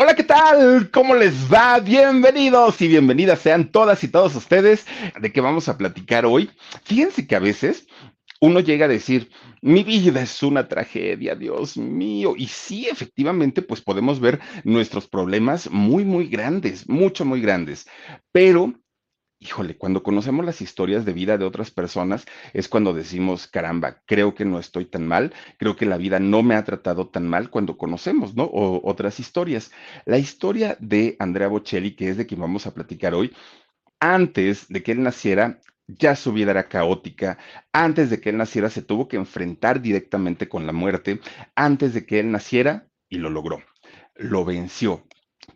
Hola, ¿qué tal? ¿Cómo les va? Bienvenidos y bienvenidas sean todas y todos ustedes. ¿De qué vamos a platicar hoy? Fíjense que a veces uno llega a decir, mi vida es una tragedia, Dios mío. Y sí, efectivamente, pues podemos ver nuestros problemas muy, muy grandes, mucho, muy grandes. Pero híjole, cuando conocemos las historias de vida de otras personas es cuando decimos, caramba, creo que no estoy tan mal, creo que la vida no me ha tratado tan mal cuando conocemos, ¿no? O otras historias. La historia de Andrea Bocelli, que es de quien vamos a platicar hoy, antes de que él naciera, ya su vida era caótica. Antes de que él naciera, se tuvo que enfrentar directamente con la muerte. Antes de que él naciera, y lo logró. Lo venció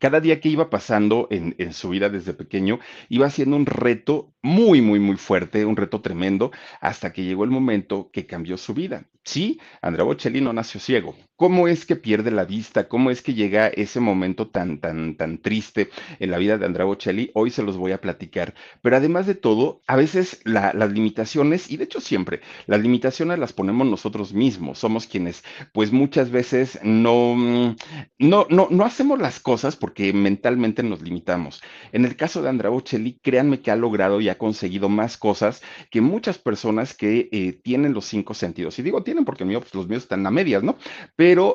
cada día que iba pasando en, en, su vida desde pequeño, iba siendo un reto muy, muy, muy fuerte, un reto tremendo, hasta que llegó el momento que cambió su vida. Sí, Andrea Bocelli no nació ciego. ¿Cómo es que pierde la vista? ¿Cómo es que llega ese momento tan, tan, tan triste en la vida de Andrea Bocelli? Hoy se los voy a platicar. Pero además de todo, a veces la, las limitaciones, y de hecho siempre, las limitaciones las ponemos nosotros mismos. Somos quienes, pues muchas veces no, no, no, no hacemos las cosas porque mentalmente nos limitamos. En el caso de Andrea Bocelli, créanme que ha logrado y ha conseguido más cosas que muchas personas que eh, tienen los cinco sentidos. Y digo, porque mío, pues, los míos están a medias, ¿no?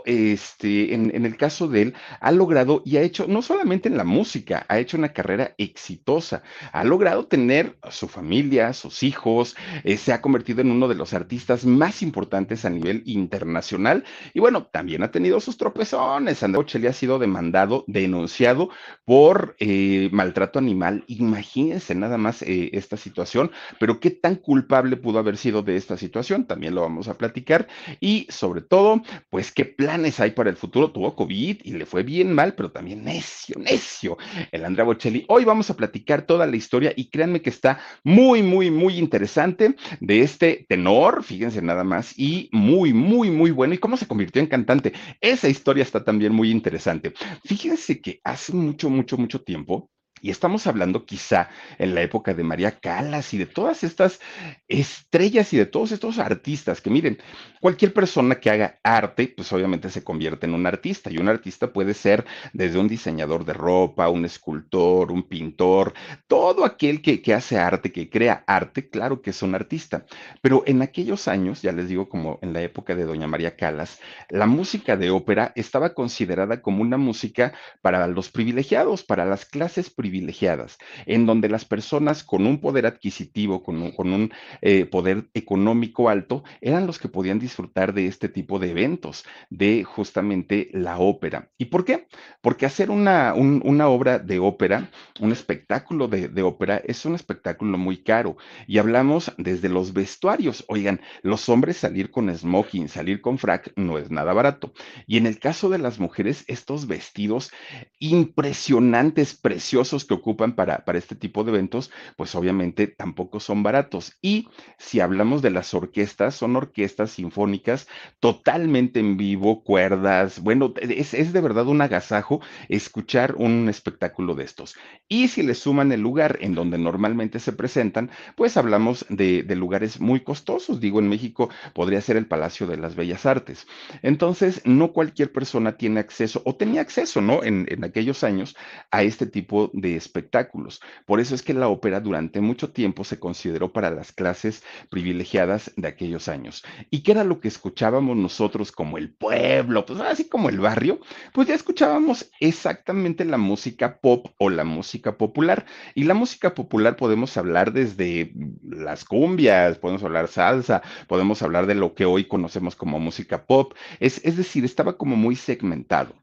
Este, en, el caso de él, ha logrado y ha hecho, no solamente en la música, ha hecho una carrera exitosa, ha logrado tener su familia, sus hijos, eh, se ha convertido en uno de los artistas más importantes a nivel internacional y bueno, también ha tenido sus tropezones. André Bocelli ha sido demandado, denunciado por eh, maltrato animal. Imagínense nada más eh, esta situación, pero qué tan culpable pudo haber sido de esta situación, también lo vamos a platicar y sobre todo, pues qué planes hay para el futuro. Tuvo COVID y le fue bien mal, pero también necio, necio el Andrea Bocelli. Hoy vamos a platicar toda la historia y créanme que está muy, muy, muy interesante de este tenor, fíjense nada más, y muy, muy, muy bueno. ¿Y cómo se convirtió en cantante? Esa historia está también muy interesante. Fíjense que hace mucho, mucho, mucho tiempo, y estamos hablando quizá en la época de María Calas y de todas estas estrellas y de todos estos artistas que miren, cualquier persona que haga arte, pues obviamente se convierte en un artista y un artista puede ser desde un diseñador de ropa, un escultor, un pintor, todo aquel que, que hace arte, que crea arte, claro que es un artista. Pero en aquellos años, ya les digo como en la época de Doña María Calas, la música de ópera estaba considerada como una música para los privilegiados, para las clases privilegiadas privilegiadas, en donde las personas con un poder adquisitivo, con un, eh, poder económico alto, eran los que podían disfrutar de este tipo de eventos, de justamente la ópera. ¿Y por qué? Porque hacer una, un, una obra de ópera, un espectáculo de ópera, es un espectáculo muy caro. Y hablamos desde los vestuarios. Oigan, los hombres salir con smoking, salir con frac, no es nada barato. Y en el caso de las mujeres, estos vestidos impresionantes, preciosos, que ocupan para, para este tipo de eventos, pues obviamente tampoco son baratos. Y si hablamos de las orquestas, son orquestas sinfónicas totalmente en vivo, cuerdas, bueno, es, es de verdad un agasajo escuchar un espectáculo de estos. Y si le suman el lugar en donde normalmente se presentan, pues hablamos de, de lugares muy costosos. Digo, en México podría ser el Palacio de las Bellas Artes. Entonces, no cualquier persona tiene acceso o tenía acceso, ¿no? En, en aquellos años a este tipo de de espectáculos. Por eso es que la ópera durante mucho tiempo se consideró para las clases privilegiadas de aquellos años. ¿Y qué era lo que escuchábamos nosotros como el pueblo? Pues así como el barrio, pues ya escuchábamos exactamente la música pop o la música popular. Y la música popular podemos hablar desde las cumbias, podemos hablar salsa, podemos hablar de lo que hoy conocemos como música pop. Es, es decir, estaba como muy segmentado.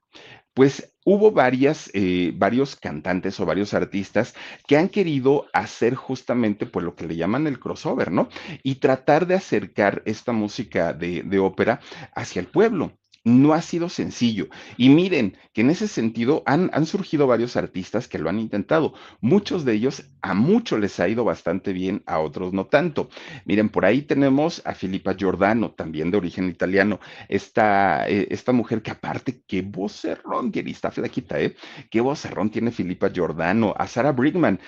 Pues hubo varias, eh, varios cantantes o varios artistas que han querido hacer justamente pues lo que le llaman el crossover, ¿no? Y tratar de acercar esta música de, de ópera hacia el pueblo no ha sido sencillo. Y miren que en ese sentido han, han, surgido varios artistas que lo han intentado. Muchos de ellos a muchos les ha ido bastante bien, a otros no tanto. Miren, por ahí tenemos a Filipa Giordano, también de origen italiano. Esta, eh, esta mujer que aparte, qué vocerrón tiene, está flaquita, ¿eh? Qué vocerrón tiene Filipa Giordano. A Sarah Brigman.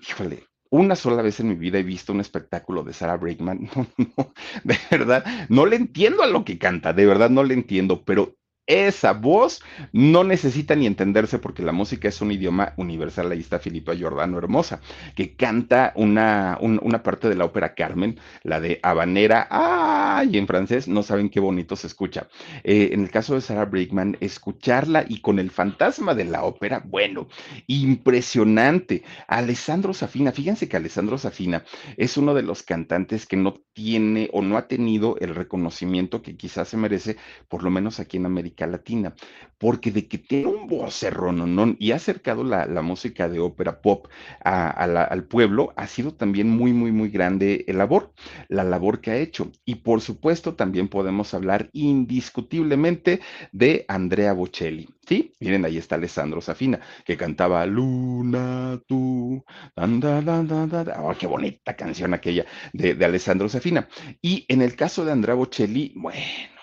Híjole, una sola vez en mi vida he visto un espectáculo de Sarah Brigman. No, no, de verdad, no le entiendo a lo que canta, de verdad no le entiendo, pero esa voz no necesita ni entenderse porque la música es un idioma universal. Ahí está Filipa Giordano Hermosa, que canta una, un, una parte de la ópera Carmen, la de Habanera. ¡Ay! En francés no saben qué bonito se escucha. Eh, en el caso de Sarah Brigman, escucharla y con el fantasma de la ópera, bueno, impresionante. Alessandro Safina, fíjense que Alessandro Safina es uno de los cantantes que no tiene o no ha tenido el reconocimiento que quizás se merece, por lo menos aquí en América Latina, porque de que tiene un vocerrón y ha acercado la, la, música de ópera pop a, al pueblo, ha sido también muy, muy, muy grande el labor, la labor que ha hecho. Y por supuesto, también podemos hablar indiscutiblemente de Andrea Bocelli. Sí, miren, ahí está Alessandro Safina, que cantaba Luna, tú, dan, da, da, da, oh, qué bonita canción aquella de, de Alessandro Safina. Y en el caso de Andrea Bocelli, bueno,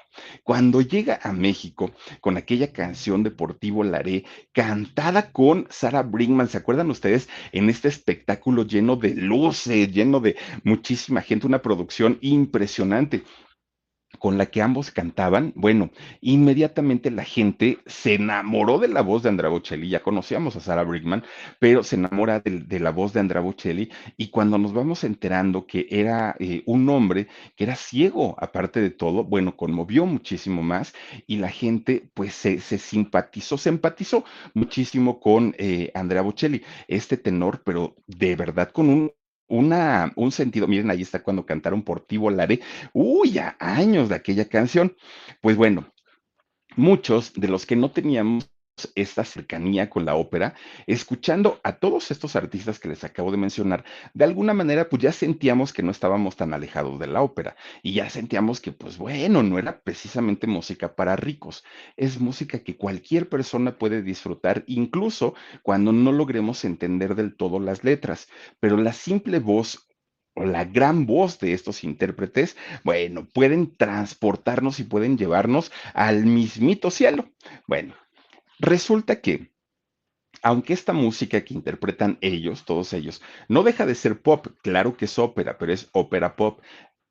cuando llega a México con aquella canción Deportivo Laré, cantada con Sarah Brinkman, ¿se acuerdan ustedes? En este espectáculo lleno de luces, lleno de muchísima gente, una producción impresionante con la que ambos cantaban, bueno, inmediatamente la gente se enamoró de la voz de Andrea Bocelli, ya conocíamos a Sarah Brigman, pero se enamora de, la voz de Andrea Bocelli y cuando nos vamos enterando que era eh, un hombre que era ciego, aparte de todo, bueno, conmovió muchísimo más y la gente pues se, se simpatizó, se empatizó muchísimo con eh, Andrea Bocelli, este tenor, pero de verdad con un una, un sentido. Miren, ahí está cuando cantaron por ti volaré. Uy, ya años de aquella canción. Pues bueno, muchos de los que no teníamos esta cercanía con la ópera, escuchando a todos estos artistas que les acabo de mencionar, de alguna manera pues ya sentíamos que no estábamos tan alejados de la ópera y ya sentíamos que pues bueno, no era precisamente música para ricos, es música que cualquier persona puede disfrutar incluso cuando no logremos entender del todo las letras, pero la simple voz o la gran voz de estos intérpretes, bueno, pueden transportarnos y pueden llevarnos al mismito cielo. Bueno, Resulta que, aunque esta música que interpretan ellos, todos ellos, no deja de ser pop, claro que es ópera, pero es ópera pop,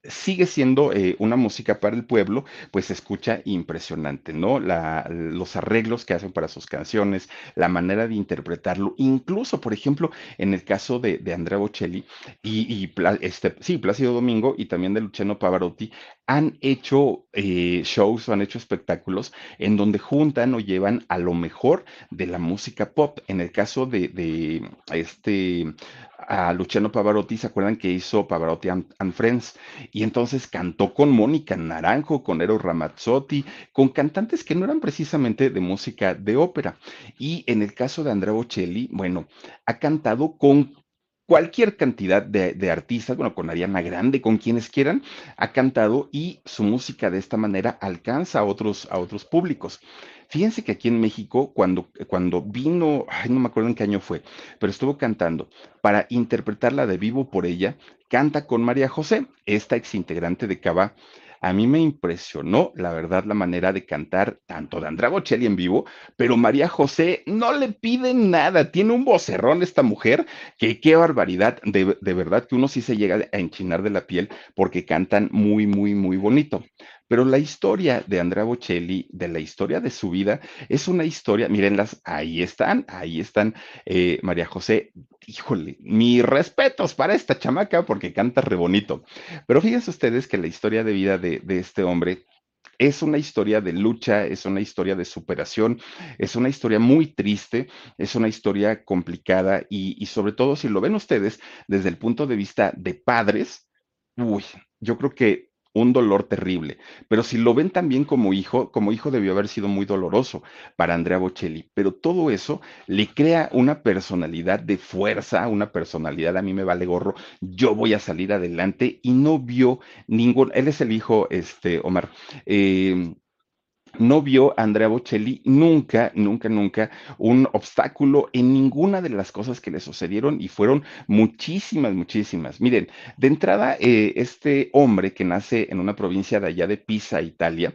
sigue siendo eh, una música para el pueblo, pues se escucha impresionante, ¿no? La, los arreglos que hacen para sus canciones, la manera de interpretarlo, incluso, por ejemplo, en el caso de, Andrea Bocelli y, y este, sí, Plácido Domingo y también de Luciano Pavarotti, han hecho eh, shows han hecho espectáculos en donde juntan o llevan a lo mejor de la música pop. En el caso de, de este a Luciano Pavarotti, ¿se acuerdan que hizo Pavarotti and, and, Friends? Y entonces cantó con Mónica Naranjo, con Eros Ramazzotti, con cantantes que no eran precisamente de música de ópera. Y en el caso de Andrea Bocelli, bueno, ha cantado con cualquier cantidad de, de, artistas, bueno, con Ariana Grande, con quienes quieran, ha cantado y su música de esta manera alcanza a otros, a otros públicos. Fíjense que aquí en México, cuando, cuando vino, ay, no me acuerdo en qué año fue, pero estuvo cantando para interpretarla de vivo por ella, canta con María José, esta exintegrante de Cava a mí me impresionó, la verdad, la manera de cantar tanto de Andrea Bocelli en vivo, pero María José no le pide nada, tiene un vocerrón esta mujer, que qué barbaridad, de, de verdad que uno sí se llega a enchinar de la piel porque cantan muy, muy, muy bonito. Pero la historia de Andrea Bocelli, de la historia de su vida, es una historia, mírenlas, ahí están, ahí están, eh, María José, híjole, mis respetos para esta chamaca porque canta re bonito. Pero fíjense ustedes que la historia de vida de, de este hombre es una historia de lucha, es una historia de superación, es una historia muy triste, es una historia complicada y, y sobre todo si lo ven ustedes desde el punto de vista de padres, uy, yo creo que un dolor terrible. Pero si lo ven también como hijo, como hijo debió haber sido muy doloroso para Andrea Bocelli. Pero todo eso le crea una personalidad de fuerza, una personalidad, a mí me vale gorro, yo voy a salir adelante y no vio ningún, él es el hijo, este, Omar, eh, no vio Andrea Bocelli nunca, nunca, nunca un obstáculo en ninguna de las cosas que le sucedieron y fueron muchísimas, muchísimas. Miren, de entrada, eh, este hombre que nace en una provincia de allá de Pisa, Italia,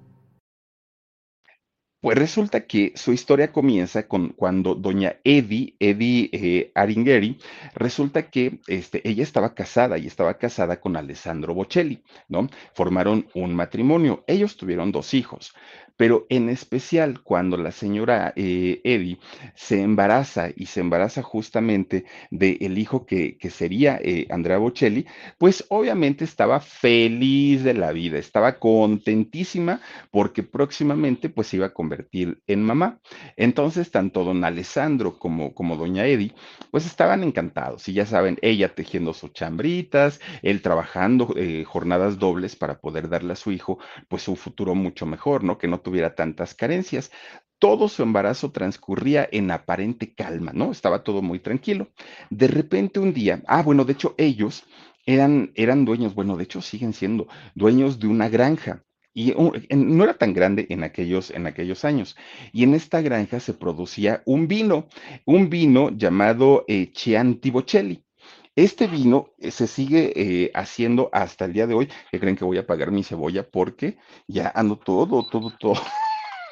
Pues resulta que su historia comienza con cuando doña Eddie, Eddie eh, resulta que este, ella estaba casada y estaba casada con Alessandro Bocelli, ¿no? Formaron un matrimonio. Ellos tuvieron dos hijos pero en especial cuando la señora eh, Eddie se embaraza y se embaraza justamente del hijo que, sería eh, Andrea Bocelli, pues obviamente estaba feliz de la vida, estaba contentísima porque próximamente pues se iba a convertir en mamá. Entonces, tanto don Alessandro como, como doña Eddie, pues estaban encantados y ya saben, ella tejiendo sus chambritas, él trabajando eh, jornadas dobles para poder darle a su hijo pues un futuro mucho mejor, ¿no? Que no tuviera tantas carencias. Todo su embarazo transcurría en aparente calma, ¿no? Estaba todo muy tranquilo. De repente un día, ah, bueno, de hecho ellos eran, eran dueños, bueno, de hecho siguen siendo dueños de una granja. Y no era tan grande en aquellos, en aquellos años. Y en esta granja se producía un vino, un vino llamado eh, Chianti Bocelli. Este vino eh, se sigue eh, haciendo hasta el día de hoy. que creen que voy a pagar mi cebolla? Porque ya ando todo, todo, todo.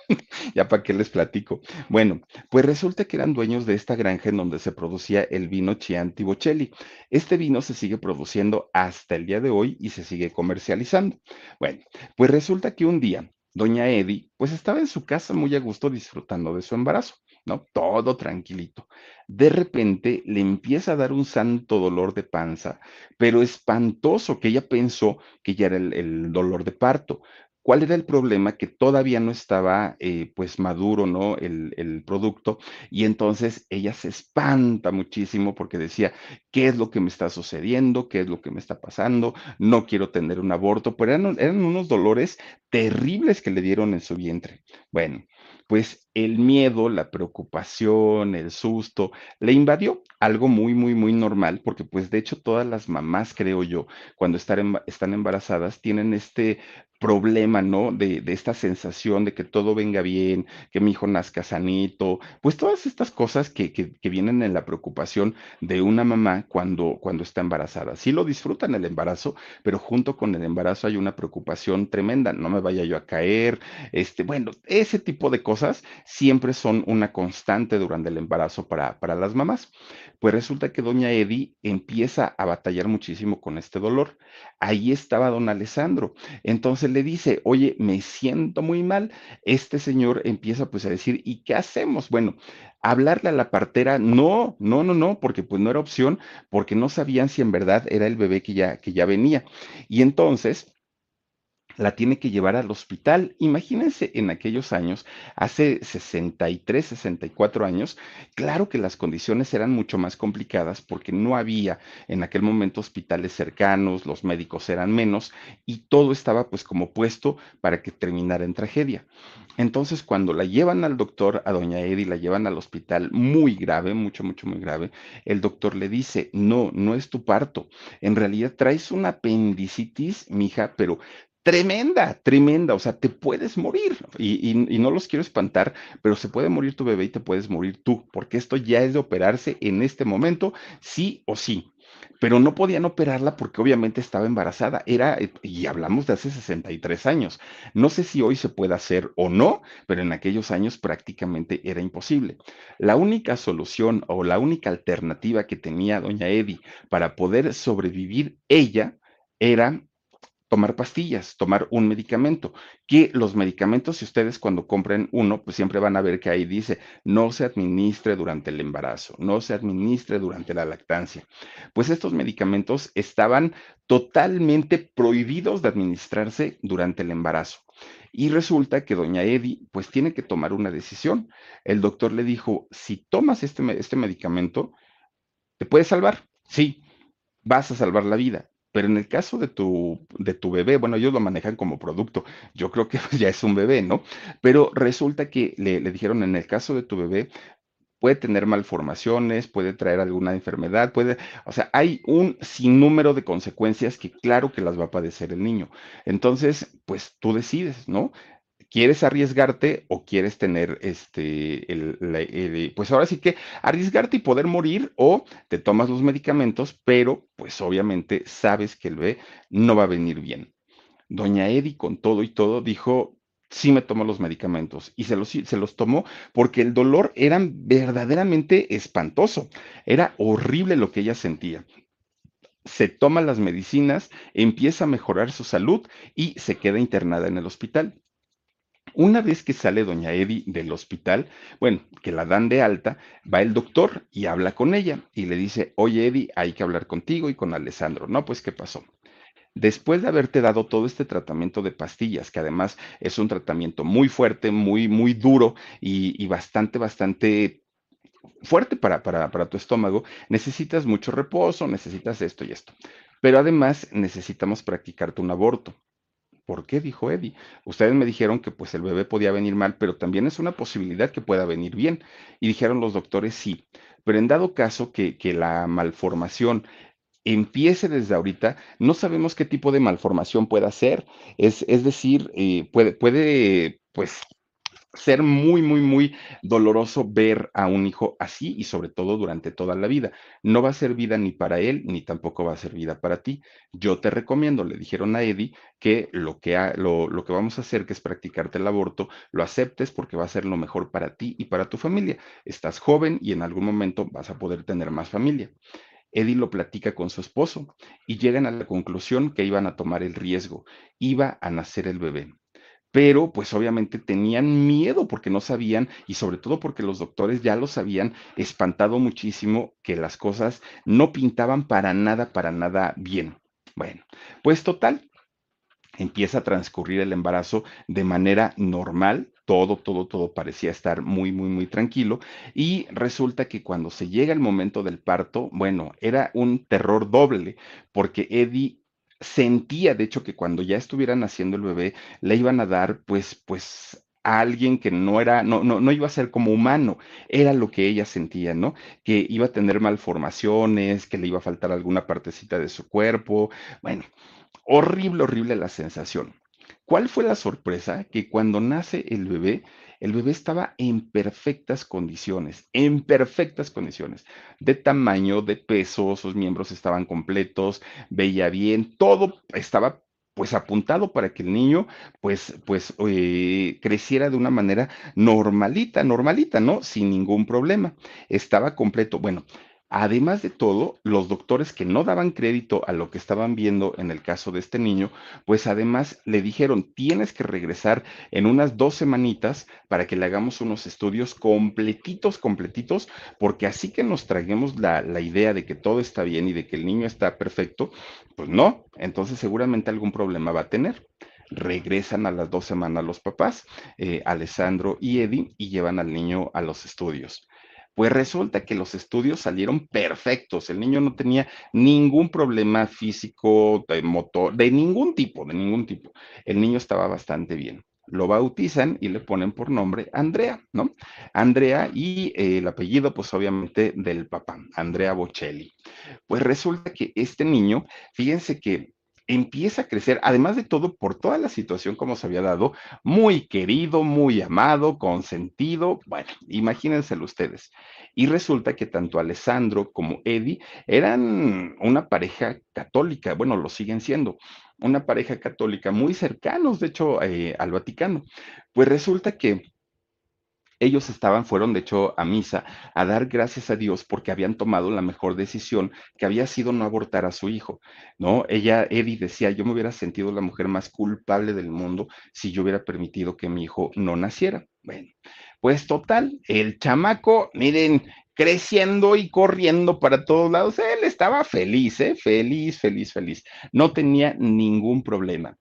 ya para qué les platico. Bueno, pues resulta que eran dueños de esta granja en donde se producía el vino Chianti Bocelli. Este vino se sigue produciendo hasta el día de hoy y se sigue comercializando. Bueno, pues resulta que un día doña Eddie pues estaba en su casa muy a gusto disfrutando de su embarazo. ¿No? Todo tranquilito. De repente le empieza a dar un santo dolor de panza, pero espantoso, que ella pensó que ya era el, dolor de parto. ¿Cuál era el problema? Que todavía no estaba eh, pues maduro, ¿no? El, el, producto y entonces ella se espanta muchísimo porque decía, ¿qué es lo que me está sucediendo? ¿Qué es lo que me está pasando? No quiero tener un aborto, pero eran, eran unos dolores terribles que le dieron en su vientre. Bueno, pues el miedo, la preocupación, el susto, le invadió algo muy, muy, muy normal, porque pues de hecho todas las mamás, creo yo, cuando están, embarazadas, tienen este problema, ¿no? De, esta sensación de que todo venga bien, que mi hijo nazca sanito, pues todas estas cosas que, vienen en la preocupación de una mamá cuando, cuando está embarazada. Sí lo disfrutan el embarazo, pero junto con el embarazo hay una preocupación tremenda, no me vaya yo a caer, este, bueno, ese tipo de cosas siempre son una constante durante el embarazo para, para las mamás. Pues resulta que doña Eddie empieza a batallar muchísimo con este dolor. Ahí estaba don Alessandro. Entonces le dice, oye, me siento muy mal. Este señor empieza pues a decir, ¿y qué hacemos? Bueno, hablarle a la partera, no, no, no, no, porque pues no era opción, porque no sabían si en verdad era el bebé que ya, que ya venía. Y entonces la tiene que llevar al hospital. Imagínense en aquellos años, hace 63, 64 años, claro que las condiciones eran mucho más complicadas porque no había en aquel momento hospitales cercanos, los médicos eran menos y todo estaba pues como puesto para que terminara en tragedia. Entonces, cuando la llevan al doctor, a doña Eddie, la llevan al hospital muy grave, mucho, mucho, muy grave, el doctor le dice, no, no es tu parto, en realidad traes una apendicitis, mija, pero tremenda, tremenda, o sea, te puedes morir y, no los quiero espantar, pero se puede morir tu bebé y te puedes morir tú, porque esto ya es de operarse en este momento, sí o sí pero no podían operarla porque obviamente estaba embarazada. Era, y hablamos de hace 63 años. No sé si hoy se puede hacer o no, pero en aquellos años prácticamente era imposible. La única solución o la única alternativa que tenía doña Eddie para poder sobrevivir ella era tomar pastillas, tomar un medicamento, que los medicamentos, si ustedes cuando compren uno, pues siempre van a ver que ahí dice, no se administre durante el embarazo, no se administre durante la lactancia. Pues estos medicamentos estaban totalmente prohibidos de administrarse durante el embarazo. Y resulta que doña Eddie, pues tiene que tomar una decisión. El doctor le dijo, si tomas este, este medicamento, te puedes salvar. Sí, vas a salvar la vida, pero en el caso de tu, de tu bebé, bueno, ellos lo manejan como producto. Yo creo que ya es un bebé, ¿no? Pero resulta que le, le dijeron, en el caso de tu bebé, puede tener malformaciones, puede traer alguna enfermedad, puede, o sea, hay un sinnúmero de consecuencias que claro que las va a padecer el niño. Entonces, pues tú decides, ¿no? ¿Quieres arriesgarte o quieres tener este, el, pues ahora sí que arriesgarte y poder morir o te tomas los medicamentos, pero pues obviamente sabes que el bebé no va a venir bien. Doña Eddie con todo y todo dijo, sí me tomo los medicamentos y se los, se los tomó porque el dolor era verdaderamente espantoso, era horrible lo que ella sentía se toma las medicinas, empieza a mejorar su salud y se queda internada en el hospital. Una vez que sale doña Eddie del hospital, bueno, que la dan de alta, va el doctor y habla con ella y le dice, oye Eddie, hay que hablar contigo y con Alessandro. No, pues, ¿qué pasó? Después de haberte dado todo este tratamiento de pastillas, que además es un tratamiento muy fuerte, muy, muy duro y, bastante, bastante fuerte para, para, para tu estómago, necesitas mucho reposo, necesitas esto y esto. Pero además necesitamos practicarte un aborto. ¿Por qué? Dijo Eddie. Ustedes me dijeron que pues el bebé podía venir mal, pero también es una posibilidad que pueda venir bien. Y dijeron los doctores sí. Pero en dado caso que, que la malformación empiece desde ahorita, no sabemos qué tipo de malformación pueda ser. Es, es decir, eh, puede, puede, pues, ser muy, muy, muy doloroso ver a un hijo así y sobre todo durante toda la vida. No va a ser vida ni para él, ni tampoco va a ser vida para ti. Yo te recomiendo, le dijeron a Eddie, que lo que, lo, lo que vamos a hacer, que es practicarte el aborto, lo aceptes porque va a ser lo mejor para ti y para tu familia. Estás joven y en algún momento vas a poder tener más familia. Eddie lo platica con su esposo y llegan a la conclusión que iban a tomar el riesgo. Iba a nacer el bebé pero pues obviamente tenían miedo porque no sabían y sobre todo porque los doctores ya los habían espantado muchísimo que las cosas no pintaban para nada, para nada bien. Bueno, pues total, empieza a transcurrir el embarazo de manera normal, todo, todo, todo parecía estar muy, muy, muy tranquilo. Y resulta que cuando se llega el momento del parto, bueno, era un terror doble, porque Eddie sentía, de hecho, que cuando ya estuvieran haciendo el bebé, le iban a dar, pues, pues, a alguien que no era, no, no, no iba a ser como humano, era lo que ella sentía, ¿no? Que iba a tener malformaciones, que le iba a faltar alguna partecita de su cuerpo. Bueno, horrible, horrible la sensación. ¿Cuál fue la sorpresa? Que cuando nace el bebé, el bebé estaba en perfectas condiciones, en perfectas condiciones, de tamaño, de peso, sus miembros estaban completos, veía bien, todo estaba pues apuntado para que el niño pues pues eh, creciera de una manera normalita, normalita, ¿no? Sin ningún problema. Estaba completo. Bueno, Además de todo, los doctores que no daban crédito a lo que estaban viendo en el caso de este niño, pues además le dijeron, tienes que regresar en unas dos semanitas para que le hagamos unos estudios completitos, completitos, porque así que nos traguemos la, idea de que todo está bien y de que el niño está perfecto, pues no, entonces seguramente algún problema va a tener regresan a las dos semanas los papás, eh, Alessandro y Eddie, y llevan al niño a los estudios. Pues resulta que los estudios salieron perfectos. El niño no tenía ningún problema físico, de motor, de ningún tipo, de ningún tipo. El niño estaba bastante bien. Lo bautizan y le ponen por nombre Andrea, ¿no? Andrea y eh, el apellido, pues obviamente del papá, Andrea Bocelli. Pues resulta que este niño, fíjense que empieza a crecer, además de todo, por toda la situación como se había dado, muy querido, muy amado, consentido, bueno, imagínenselo ustedes. Y resulta que tanto Alessandro como Eddie eran una pareja católica, bueno, lo siguen siendo, una pareja católica muy cercanos, de hecho, eh, al Vaticano. Pues resulta que ellos estaban, fueron de hecho a misa a dar gracias a Dios porque habían tomado la mejor decisión que había sido no abortar a su hijo, ¿no? Ella, Eddie decía, yo me hubiera sentido la mujer más culpable del mundo si yo hubiera permitido que mi hijo no naciera. Bueno, pues total, el chamaco, miren, creciendo y corriendo para todos lados, él estaba feliz, ¿eh? Feliz, feliz, feliz. No tenía ningún problema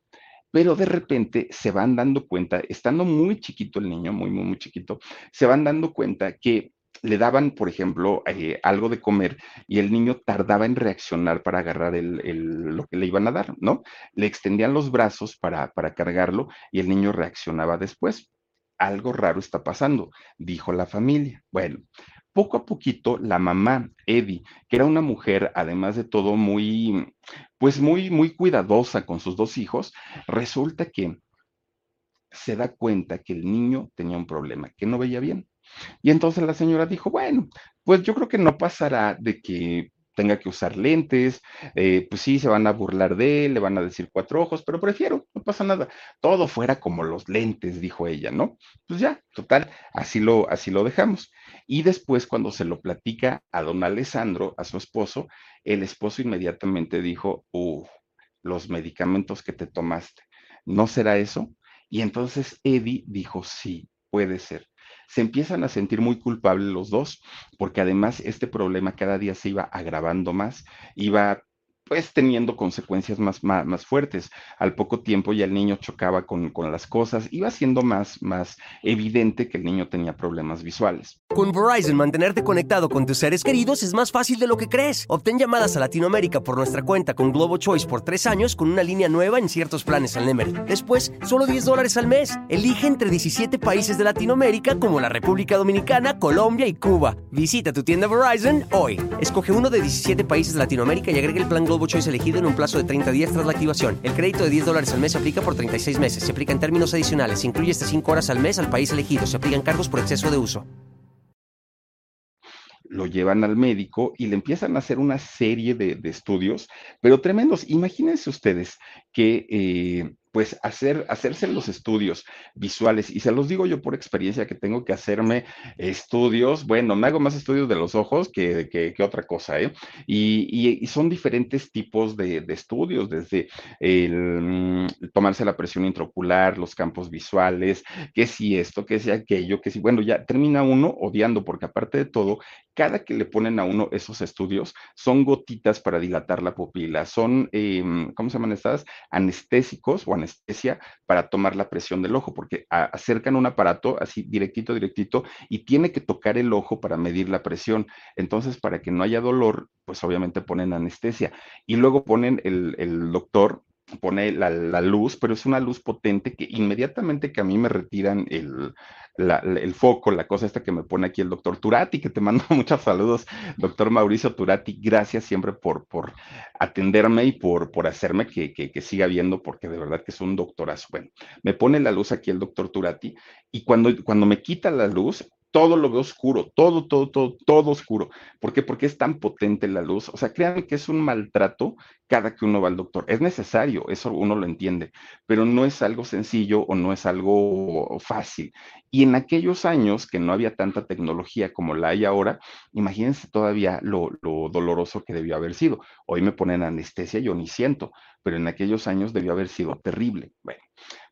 pero de repente se van dando cuenta, estando muy chiquito el niño, muy, muy, muy chiquito, se van dando cuenta que le daban, por ejemplo, eh, algo de comer y el niño tardaba en reaccionar para agarrar lo que le iban a dar, ¿no? Le extendían los brazos para, para cargarlo y el niño reaccionaba después. Algo raro está pasando, dijo la familia. Bueno, poco a poquito la mamá, Eddie, que era una mujer, además de todo, muy, pues muy, muy cuidadosa con sus dos hijos, resulta que se da cuenta que el niño tenía un problema, que no veía bien. Y entonces la señora dijo, bueno, pues yo creo que no pasará de que tenga que usar lentes, eh, pues sí, se van a burlar de él, le van a decir cuatro ojos, pero prefiero, no pasa nada, todo fuera como los lentes, dijo ella, ¿no? Pues ya, total, así lo, así lo dejamos. Y después cuando se lo platica a don Alessandro, a su esposo, el esposo inmediatamente dijo, uh, los medicamentos que te tomaste, ¿no será eso? Y entonces Eddie dijo, sí, puede ser se empiezan a sentir muy culpables los dos, porque además este problema cada día se iba agravando más, iba pues teniendo consecuencias más, más, fuertes. Al poco tiempo ya el niño chocaba con, con, las cosas, iba siendo más, más evidente que el niño tenía problemas visuales. Con Verizon, mantenerte conectado con tus seres queridos es más fácil de lo que crees. Obtén llamadas a Latinoamérica por nuestra cuenta con Globo Choice por tres años con una línea nueva en ciertos planes al Nemery. Después, solo 10 dólares al mes. Elige entre 17 países de Latinoamérica como la República Dominicana, Colombia y Cuba. Visita tu tienda Verizon hoy. Escoge uno de 17 países de Latinoamérica y agrega el plan Globo Globo elegido en un plazo de 30 días tras la activación. El crédito de 10 dólares al mes se aplica por 36 meses. Se aplica en términos adicionales. Se incluye hasta 5 horas al mes al país elegido. Se aplican cargos por exceso de uso. Lo llevan al médico y le empiezan a hacer una serie de, estudios, pero tremendos. Imagínense ustedes que eh, pues hacer, hacerse los estudios visuales, y se los digo yo por experiencia que tengo que hacerme estudios, bueno, me hago más estudios de los ojos que, que, otra cosa, ¿eh? Y, y, son diferentes tipos de, de estudios, desde el, mm, tomarse la presión intraocular, los campos visuales, que si esto, que si aquello, que si, bueno, ya termina uno odiando, porque aparte de todo, cada que le ponen a uno esos estudios, son gotitas para dilatar la pupila, son, em, ¿cómo se llaman estas? Anestésicos o anestesia para tomar la presión del ojo, porque acercan un aparato así directito, directito, y tiene que tocar el ojo para medir la presión. Entonces, para que no haya dolor, pues obviamente ponen anestesia. Y luego ponen el, el doctor pone la, luz, pero es una luz potente que inmediatamente que a mí me retiran el, el, foco, la cosa esta que me pone aquí el doctor Turati, que te mando muchos saludos, doctor Mauricio Turati, gracias siempre por, por atenderme y por, por hacerme que, que, siga viendo, porque de verdad que es un doctorazo. Bueno, me pone la luz aquí el doctor Turati y cuando, cuando me quita la luz, todo lo veo oscuro, todo, todo, todo, todo oscuro. ¿Por qué? Porque es tan potente la luz. O sea, créanme que es un maltrato cada que uno va al doctor. Es necesario, eso uno lo entiende, pero no es algo sencillo o no es algo fácil. Y en aquellos años que no había tanta tecnología como la hay ahora, imagínense todavía lo, lo doloroso que debió haber sido. Hoy me ponen anestesia, yo ni siento, pero en aquellos años debió haber sido terrible. Bueno,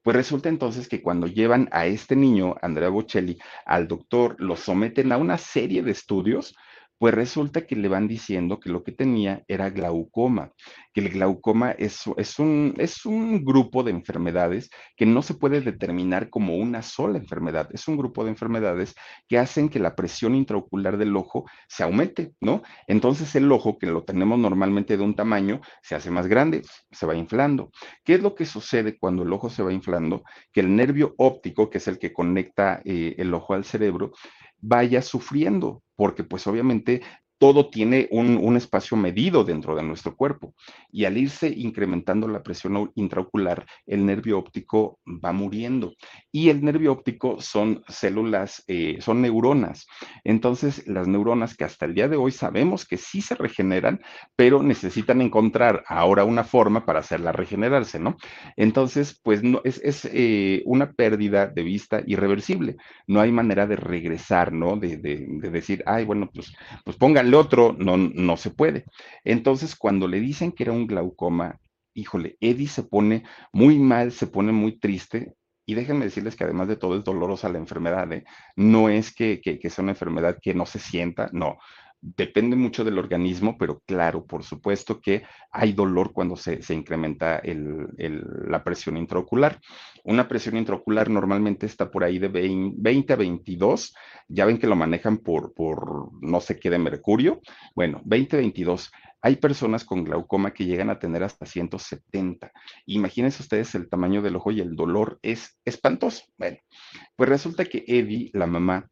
pues resulta entonces que cuando llevan a este niño, Andrea Bocelli, al doctor, lo someten a una serie de estudios pues resulta que le van diciendo que lo que tenía era glaucoma, que el glaucoma es, un grupo de enfermedades que no se puede determinar como una sola enfermedad, es un grupo de enfermedades que hacen que la presión intraocular del ojo se aumente, ¿no? Entonces el ojo, que lo tenemos normalmente de un tamaño, se hace más grande, se va inflando. ¿Qué es lo que sucede cuando el ojo se va inflando? Que el nervio óptico, que es el que conecta eh, el ojo al cerebro, vaya sufriendo, porque pues obviamente todo tiene un, un, espacio medido dentro de nuestro cuerpo y al irse incrementando la presión intraocular, el nervio óptico va muriendo y el nervio óptico son células, eh, son neuronas. Entonces, las neuronas que hasta el día de hoy sabemos que sí se regeneran, pero necesitan encontrar ahora una forma para hacerla regenerarse, ¿no? Entonces, pues no, es, es eh, una pérdida de vista irreversible. No hay manera de regresar, ¿no? De, de, de decir, ay, bueno, pues, pues pongan el otro, no, no se puede. Entonces, cuando le dicen que era un glaucoma, híjole, Eddie se pone muy mal, se pone muy triste. Y déjenme decirles que además de todo es dolorosa la enfermedad, ¿eh? No es que, que, que sea una enfermedad que no se sienta, no, depende mucho del organismo, pero claro, por supuesto que hay dolor cuando se, se incrementa el, la presión intraocular. Una presión intraocular normalmente está por ahí de 20, 20 a 22, ya ven que lo manejan por, por no sé qué de mercurio. Bueno, 20 a 22. Hay personas con glaucoma que llegan a tener hasta 170. Imagínense ustedes el tamaño del ojo y el dolor es espantoso. Bueno, pues resulta que Eddie, la mamá,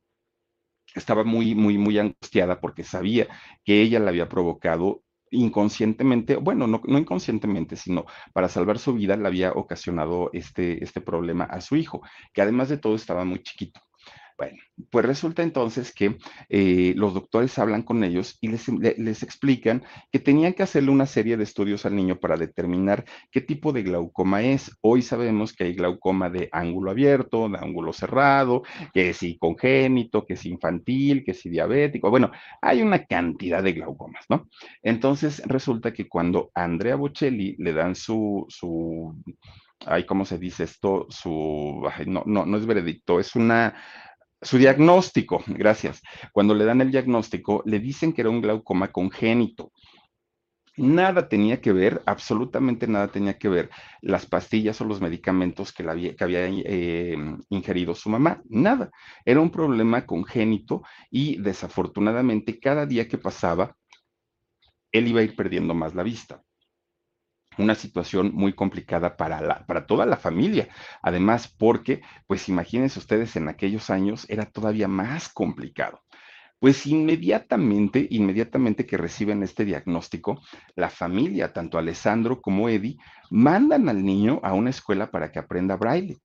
estaba muy, muy, muy angustiada porque sabía que ella la había provocado inconscientemente, bueno, no, no, inconscientemente, sino para salvar su vida, le había ocasionado este, este problema a su hijo, que además de todo estaba muy chiquito. Bueno, pues resulta entonces que eh, los doctores hablan con ellos y les, explican que tenían que hacerle una serie de estudios al niño para determinar qué tipo de glaucoma es. Hoy sabemos que hay glaucoma de ángulo abierto, de ángulo cerrado, que es congénito, que es infantil, que es diabético. Bueno, hay una cantidad de glaucomas, ¿no? Entonces resulta que cuando a Andrea Bocelli le dan su, su ay, ¿cómo se dice esto? Su, no, no, no es veredicto, es una su diagnóstico, gracias. Cuando le dan el diagnóstico, le dicen que era un glaucoma congénito. Nada tenía que ver, absolutamente nada tenía que ver las pastillas o los medicamentos que, había, que eh, ingerido su mamá. Nada. Era un problema congénito y desafortunadamente cada día que pasaba, él iba a ir perdiendo más la vista una situación muy complicada para, la, para toda la familia. Además, porque, pues imagínense ustedes, en aquellos años era todavía más complicado. Pues inmediatamente, inmediatamente que reciben este diagnóstico, la familia, tanto Alessandro como Eddie, mandan al niño a una escuela para que aprenda braille.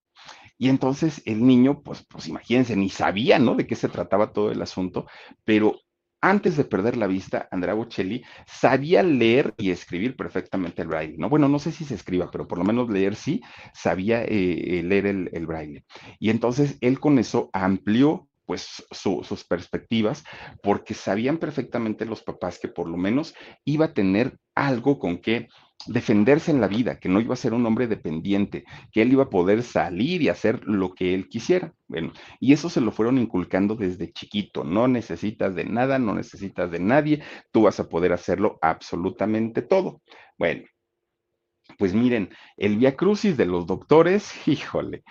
Y entonces el niño, pues, pues imagínense, ni sabía, ¿no? De qué se trataba todo el asunto, pero antes de perder la vista, Andrea Bocelli sabía leer y escribir perfectamente el braille, ¿no? Bueno, no sé si se escriba, pero por lo menos leer sí, sabía eh, eh leer el, braille. Y entonces él con eso amplió pues su, sus perspectivas, porque sabían perfectamente los papás que por lo menos iba a tener algo con que defenderse en la vida, que no iba a ser un hombre dependiente, que él iba a poder salir y hacer lo que él quisiera. Bueno, y eso se lo fueron inculcando desde chiquito. No necesitas de nada, no necesitas de nadie, tú vas a poder hacerlo absolutamente todo. Bueno, pues miren, el via crucis de los doctores, híjole,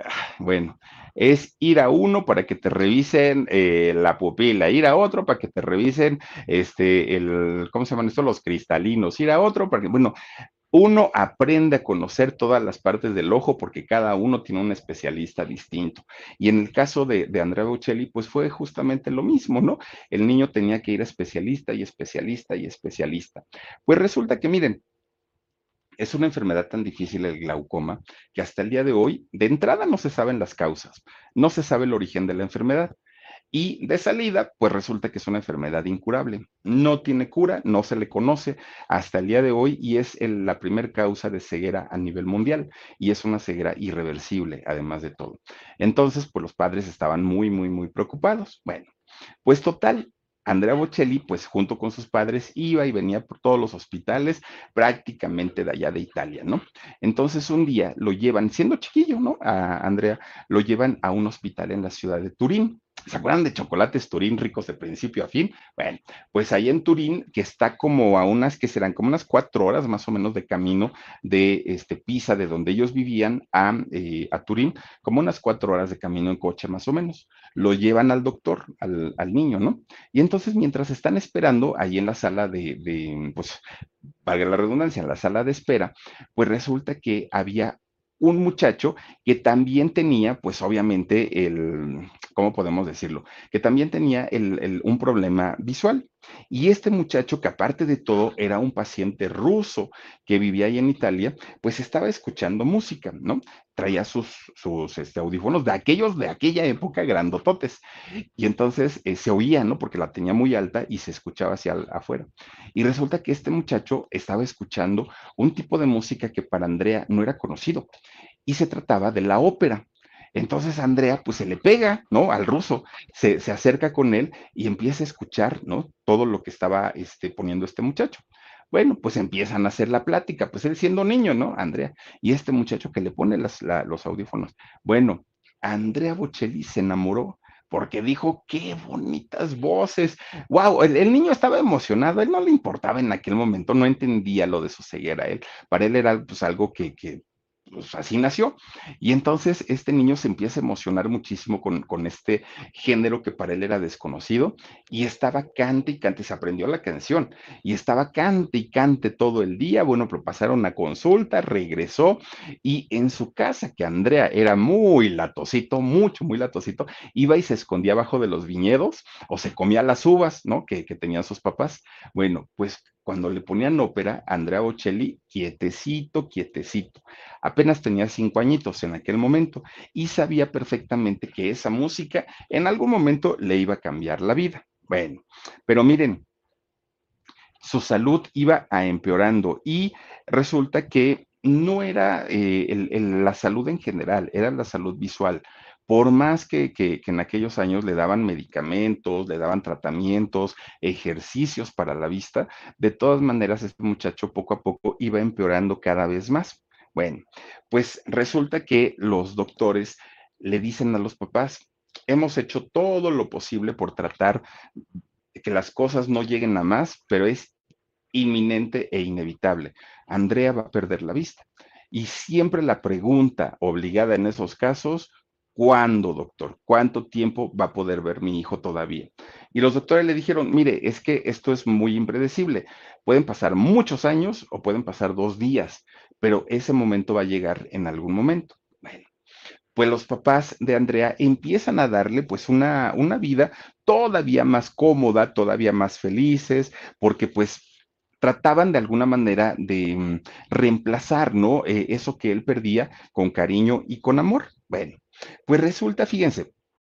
bueno, es ir a uno para que te revisen eh, la pupila, ir a otro para que te revisen este, el, ¿cómo se llaman esto? Los cristalinos, ir a otro para que, bueno, uno aprende a conocer todas las partes del ojo porque cada uno tiene un especialista distinto. Y en el caso de, de Andrea Bocelli, pues fue justamente lo mismo, ¿no? El niño tenía que ir a especialista y especialista y especialista. Pues resulta que, miren, es una enfermedad tan difícil el glaucoma que hasta el día de hoy, de entrada no se saben las causas, no se sabe el origen de la enfermedad. Y de salida, pues resulta que es una enfermedad incurable. No tiene cura, no se le conoce hasta el día de hoy y es la primer causa de ceguera a nivel mundial y es una ceguera irreversible, además de todo. Entonces, pues los padres estaban muy, muy, muy preocupados. Bueno, pues total, Andrea Bocelli, pues junto con sus padres, iba y venía por todos los hospitales prácticamente de allá de Italia, ¿no? Entonces un día lo llevan, siendo chiquillo, ¿no? A Andrea, lo llevan a un hospital en la ciudad de Turín. ¿Se acuerdan de chocolates Turín ricos de principio a fin? Bueno, pues ahí en Turín, que está como a unas, que serán como unas cuatro horas más o menos de camino de este, Pisa, de donde ellos vivían, a, eh, a Turín, como unas cuatro horas de camino en coche más o menos. Lo llevan al doctor, al, al niño, ¿no? Y entonces mientras están esperando ahí en la sala de, de, pues, valga la redundancia, en la sala de espera, pues resulta que había un muchacho que también tenía, pues obviamente, el, ¿cómo podemos decirlo? Que también tenía un problema visual. Y este muchacho, que aparte de todo era un paciente ruso que vivía ahí en Italia, pues estaba escuchando música, ¿no? Traía sus, este, audífonos de aquellos de aquella época grandototes. Y entonces eh, se oía, ¿no? Porque la tenía muy alta y se escuchaba hacia afuera. Y resulta que este muchacho estaba escuchando un tipo de música que para Andrea no era conocido. Y se trataba de la ópera. Entonces Andrea pues se le pega, ¿no? Al ruso, se, acerca con él y empieza a escuchar, ¿no? Todo lo que estaba este, poniendo este muchacho. Bueno, pues empiezan a hacer la plática, pues él siendo niño, ¿no? Andrea, y este muchacho que le pone los audífonos. Bueno, Andrea Bocelli se enamoró porque dijo, qué bonitas voces. Wow, el, el, niño estaba emocionado, él no le importaba en aquel momento, no entendía lo de su ceguera, él, para él era pues algo que, que pues así nació. Y entonces este niño se empieza a emocionar muchísimo con, con, este género que para él era desconocido y estaba cante y cante, se aprendió la canción y estaba cante y cante todo el día. Bueno, pero pasaron a consulta, regresó y en su casa, que Andrea era muy latosito, mucho, muy latosito, iba y se escondía abajo de los viñedos o se comía las uvas, ¿no? Que, que tenían sus papás. Bueno, pues cuando le ponían ópera, Andrea Bocelli, quietecito, quietecito. Apenas tenía cinco añitos en aquel momento y sabía perfectamente que esa música en algún momento le iba a cambiar la vida. Bueno, pero miren, su salud iba a empeorando y resulta que no era eh, la salud en general, era la salud visual por más que, en aquellos años le daban medicamentos, le daban tratamientos, ejercicios para la vista, de todas maneras este muchacho poco a poco iba empeorando cada vez más. Bueno, pues resulta que los doctores le dicen a los papás, hemos hecho todo lo posible por tratar que las cosas no lleguen a más, pero es inminente e inevitable. Andrea va a perder la vista. Y siempre la pregunta obligada en esos casos, ¿Cuándo, doctor? ¿Cuánto tiempo va a poder ver mi hijo todavía? Y los doctores le dijeron, mire, es que esto es muy impredecible. Pueden pasar muchos años o pueden pasar dos días, pero ese momento va a llegar en algún momento. Bueno, pues los papás de Andrea empiezan a darle pues una, una vida todavía más cómoda, todavía más felices, porque pues trataban de alguna manera de mm, reemplazar, ¿no? Eh, eso que él perdía con cariño y con amor. Bueno, pues resulta, fíjense,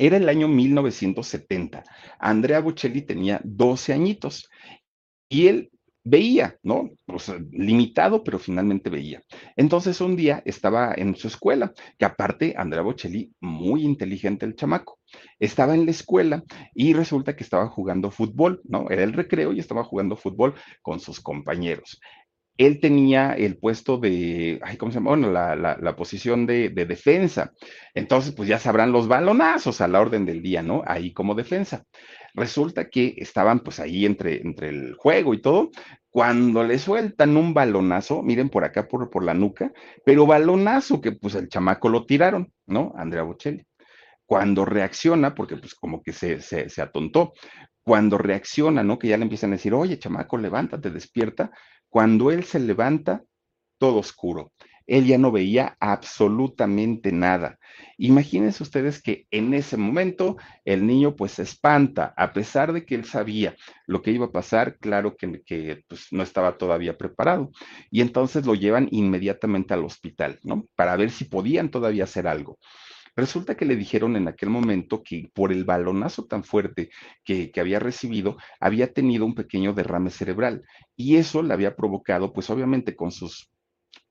Era el año 1970. Andrea Bocelli tenía 12 añitos y él veía, ¿no? Pues limitado, pero finalmente veía. Entonces un día estaba en su escuela, que aparte Andrea Bocelli, muy inteligente el chamaco, estaba en la escuela y resulta que estaba jugando fútbol, ¿no? Era el recreo y estaba jugando fútbol con sus compañeros él tenía el puesto de, ¿cómo se llama? Bueno, la, posición de, defensa. Entonces, pues ya sabrán los balonazos a la orden del día, ¿no? Ahí como defensa. Resulta que estaban pues ahí entre, el juego y todo, cuando le sueltan un balonazo, miren por acá por, la nuca, pero balonazo que pues el chamaco lo tiraron, ¿no? Andrea Bocelli. Cuando reacciona, porque pues como que se atontó, cuando reacciona, ¿no? Que ya le empiezan a decir, oye, chamaco, levántate, despierta, cuando él se levanta, todo oscuro. Él ya no veía absolutamente nada. Imagínense ustedes que en ese momento el niño pues se espanta, a pesar de que él sabía lo que iba a pasar, claro que, pues, no estaba todavía preparado. Y entonces lo llevan inmediatamente al hospital, ¿no? Para ver si podían todavía hacer algo. Resulta que le dijeron en aquel momento que por el balonazo tan fuerte que, había recibido, había tenido un pequeño derrame cerebral y eso le había provocado, pues obviamente con sus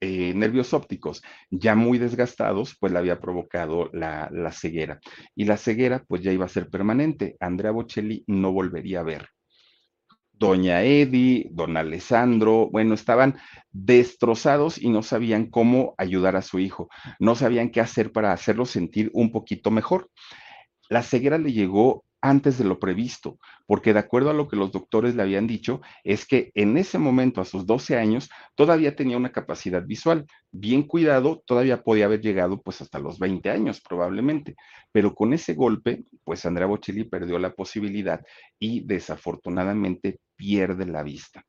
eh, nervios ópticos ya muy desgastados, pues le había provocado la, la, ceguera. Y la ceguera, pues ya iba a ser permanente. Andrea Bocelli no volvería a ver. Doña Eddie, don Alessandro, bueno, estaban destrozados y no sabían cómo ayudar a su hijo, no sabían qué hacer para hacerlo sentir un poquito mejor. La ceguera le llegó antes de lo previsto, porque de acuerdo a lo que los doctores le habían dicho, es que en ese momento, a sus 12 años, todavía tenía una capacidad visual. Bien cuidado, todavía podía haber llegado pues hasta los 20 años probablemente, pero con ese golpe, pues Andrea Bocelli perdió la posibilidad y desafortunadamente pierde la vista